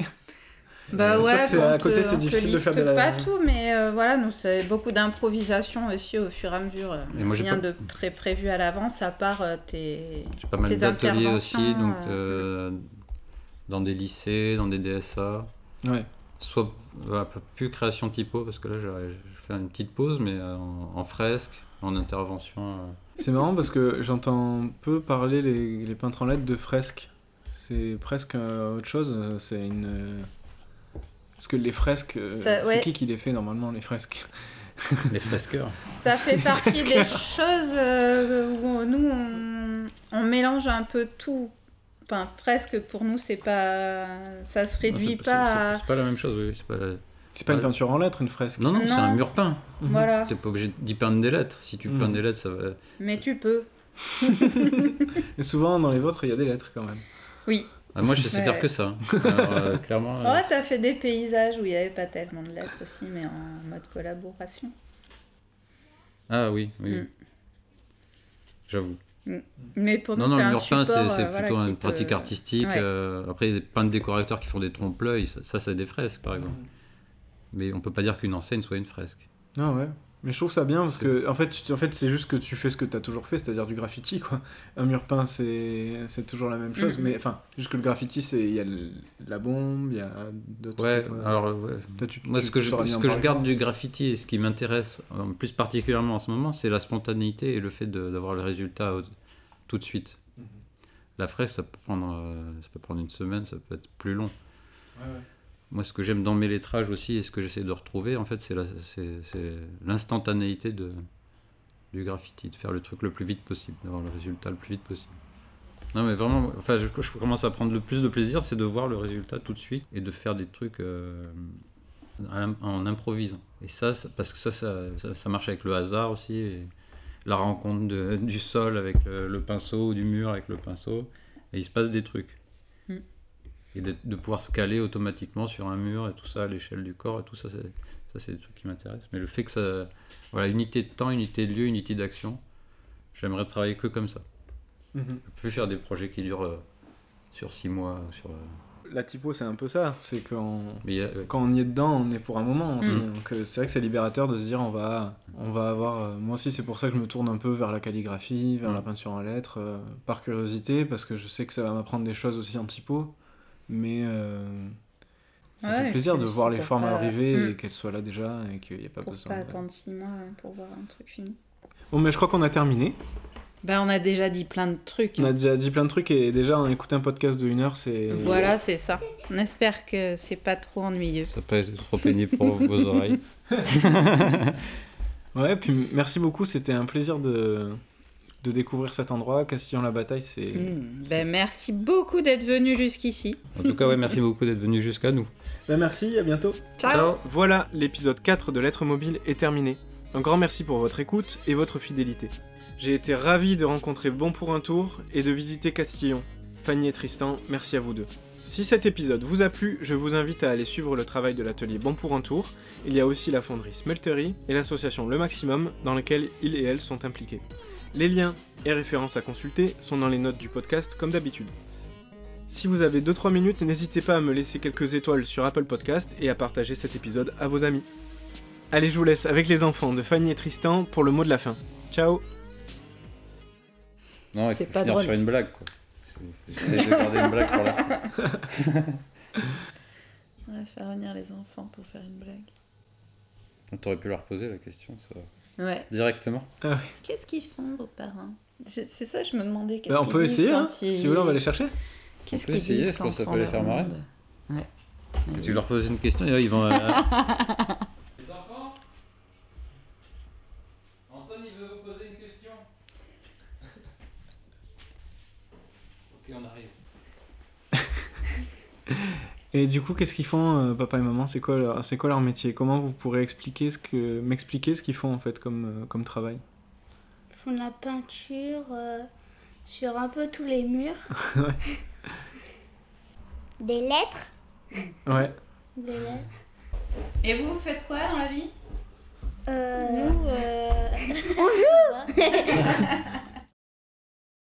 Speaker 2: Bah
Speaker 1: C'est sûr
Speaker 2: ouais,
Speaker 1: que c'est- à côté,
Speaker 2: te-
Speaker 1: c'est difficile de faire de
Speaker 2: liste
Speaker 1: la-
Speaker 2: pas tout, mais euh, voilà, nous c'est beaucoup d'improvisation aussi au fur et à mesure. euh,
Speaker 3: Et moi, j'ai
Speaker 2: Rien
Speaker 3: pas-
Speaker 2: de très prévu à l'avance à part euh, tes.
Speaker 3: J'ai pas mal
Speaker 2: Tes
Speaker 3: d'ateliers aussi, donc euh, dans des lycées, dans des DSA.
Speaker 1: Ouais.
Speaker 3: Soit voilà, plus création typo, parce que là j'ai je fais une petite pause, mais euh, en, en fresque, en intervention. euh.
Speaker 1: C'est marrant parce que j'entends peu parler les, les peintres en lettres de fresques. C'est presque euh, autre chose. C'est une. Parce que les fresques, euh,
Speaker 2: ouais.
Speaker 1: c'est qui qui les fait normalement les fresques?
Speaker 3: Les fresqueurs.
Speaker 2: Ça fait partie des choses euh, où nous on, on mélange un peu tout. Enfin, presque pour nous, c'est pas. Ça se réduit pas
Speaker 3: c'est-
Speaker 2: à.
Speaker 3: C'est pas la même chose, oui. c'est Pas la-
Speaker 1: C'est pas une peinture en lettres, une fresque?
Speaker 3: Non, non, c'est un mur peint.
Speaker 1: Mhm.
Speaker 2: Voilà.
Speaker 3: T'es pas obligé d'y peindre des lettres. Si tu
Speaker 1: Mhm.
Speaker 3: peins des lettres, ça va.
Speaker 2: Mais tu peux. [laughs]
Speaker 1: Et souvent dans les vôtres, il y a des lettres quand même.
Speaker 2: Oui.
Speaker 3: Ah, moi, je sais
Speaker 2: Ouais.
Speaker 3: faire que ça. Alors, euh, clairement. euh,
Speaker 2: Oh, t'as fait des paysages où il n'y avait pas tellement de lettres aussi, mais en mode collaboration.
Speaker 3: Ah oui, oui.
Speaker 2: Mm.
Speaker 3: J'avoue.
Speaker 2: Mais pour nous,
Speaker 3: Non, non, le mur peint, c'est
Speaker 2: euh, voilà,
Speaker 3: plutôt une
Speaker 2: peut-
Speaker 3: pratique artistique.
Speaker 2: Ouais.
Speaker 3: euh, après, il y a des peintres décorateurs qui font des trompe-l'œil. Ça, ça, c'est des fresques, par exemple. Mais on peut pas dire qu'une enseigne soit une fresque.
Speaker 1: Ah ouais. Mais je trouve ça bien parce que en fait, tu- en fait c'est juste que tu fais ce que tu as toujours fait, c'est-à-dire du graffiti quoi. Un mur peint c'est c'est toujours la même chose,
Speaker 2: Mhm.
Speaker 1: mais enfin, juste que le graffiti c'est il y a le- la bombe, il y a d'autres
Speaker 3: Ouais,
Speaker 1: peut-être, euh,
Speaker 3: alors, ouais.
Speaker 1: tu-
Speaker 3: Moi,
Speaker 1: tu-
Speaker 3: ce que, je, ce que je garde du graffiti et ce qui m'intéresse euh, plus particulièrement en ce moment, c'est la spontanéité et le fait d'avoir le résultat au- tout de suite.
Speaker 1: Mhm.
Speaker 3: La fraise, ça peut, prendre, euh, ça peut prendre une semaine, ça peut être plus long. Moi, ce que j'aime dans mes lettrages aussi et ce que j'essaie de retrouver, en fait, c'est l'instantanéité du graffiti, de faire le truc le plus vite possible, d'avoir le résultat le plus vite possible. Non, mais vraiment, enfin, je, je commence à prendre le plus de plaisir, c'est de voir le résultat tout de suite et de faire des trucs euh, en, improvisant. Et ça, parce que ça ça, ça, marche avec le hasard aussi, la rencontre du sol avec le, le pinceau ou du mur avec le pinceau, et il se passe des trucs. Et de, de pouvoir se caler automatiquement sur un mur et tout ça à l'échelle du corps et tout ça c'est ça c'est des trucs qui m'intéressent. Mais le fait que ça voilà unité de temps unité de lieu unité d'action j'aimerais travailler que comme ça. Je peux plus faire des projets qui durent euh, sur six mois sur euh,
Speaker 1: La typo c'est un peu ça, c'est quand
Speaker 3: ouais.
Speaker 1: quand on y est dedans, on est pour un moment. Aussi. Donc euh, c'est vrai que c'est libérateur de se dire on va on va avoir euh, moi aussi c'est pour ça que je me tourne un peu vers la calligraphie, vers la peinture en lettres euh, par curiosité parce que je sais que ça va m'apprendre des choses aussi en typo mais euh, ça
Speaker 2: Ouais,
Speaker 1: fait plaisir de voir les formes
Speaker 2: pas-
Speaker 1: arriver
Speaker 2: Mm.
Speaker 1: et qu'elles soient là déjà et qu'il n'y ait pas
Speaker 2: Pour
Speaker 1: besoin.
Speaker 2: pas
Speaker 1: de-
Speaker 2: attendre six mois hein, pour voir un truc fini.
Speaker 1: Bon mais je crois qu'on a terminé.
Speaker 2: Ben, on a déjà dit plein de trucs.
Speaker 1: On
Speaker 2: hein.
Speaker 1: a déjà dit plein de trucs et déjà on a écouté un podcast de une heure c'est
Speaker 2: Voilà, c'est ça. On espère que c'est pas trop ennuyeux.
Speaker 3: ça peut être trop pénible pour vos oreilles [laughs] [laughs]
Speaker 1: Ouais, puis merci beaucoup, c'était un plaisir de, de découvrir cet endroit. Castillon-la-Bataille, c'est.
Speaker 2: Mm. Ben, merci beaucoup d'être venu jusqu'ici.
Speaker 3: en tout cas ouais merci beaucoup d'être venu jusqu'à nous
Speaker 1: Ben, merci, à bientôt.
Speaker 2: Ciao.
Speaker 1: Voilà, l'épisode 4 de Lettres Mobile est terminé. Un grand merci pour votre écoute et votre fidélité. J'ai été ravi de rencontrer Bon pour un tour et de visiter Castillon. Fanny et Tristan, merci à vous deux. Si cet épisode vous a plu, je vous invite à aller suivre le travail de l'atelier Bon pour un tour. Il y a aussi la fonderie Smeltery et l'association Le Maximum dans laquelle ils et elles sont impliqués. Les liens et références à consulter sont dans les notes du podcast comme d'habitude. Si vous avez 2-3 minutes, n'hésitez pas à me laisser quelques étoiles sur Apple Podcast et à partager cet épisode à vos amis. Allez, je vous laisse avec les enfants de Fanny et Tristan pour le mot de la fin. Ciao
Speaker 3: non il
Speaker 2: C'est
Speaker 3: faut
Speaker 2: pas
Speaker 3: finir
Speaker 2: drôle.
Speaker 3: sur une blague quoi Essayer de garder une blague pour la fin [laughs]
Speaker 2: On va faire venir les enfants pour faire une blague.
Speaker 3: t'aurais pu leur poser la question ça
Speaker 2: Ouais.
Speaker 3: directement
Speaker 2: Qu'est-ce qu'ils font, vos parents? Je- C'est ça, je me demandais. qu'est-ce
Speaker 1: Bah, On
Speaker 2: qu'ils
Speaker 1: peut
Speaker 2: disent
Speaker 1: essayer, hein.
Speaker 2: quand ils-
Speaker 1: si vous voulez, on va les chercher.
Speaker 2: Qu'est-ce
Speaker 3: On peut
Speaker 2: qu'ils
Speaker 3: essayer,
Speaker 2: disent
Speaker 3: je pense que ça
Speaker 2: quand
Speaker 3: peut
Speaker 2: on
Speaker 3: les faire marrer?
Speaker 2: demande Ouais.
Speaker 3: Et tu leur poses une question et là ils vont. euh, [laughs] Les enfants Antoine il veut vous poser une question. ok, on arrive. [laughs]
Speaker 1: Et du coup, qu'est-ce qu'ils font, euh, papa et maman? C'est quoi, leur- c'est quoi leur métier? Comment vous pourrez expliquer ce que, m'expliquer ce qu'ils font en fait comme, euh, comme travail?
Speaker 4: Ils font de la peinture euh, sur un peu tous les murs. [laughs]
Speaker 1: Ouais.
Speaker 4: Des lettres?
Speaker 1: Ouais.
Speaker 4: Des lettres.
Speaker 2: Et vous, vous faites quoi dans la vie?
Speaker 4: Euh, Nous, euh, [laughs] Bonjour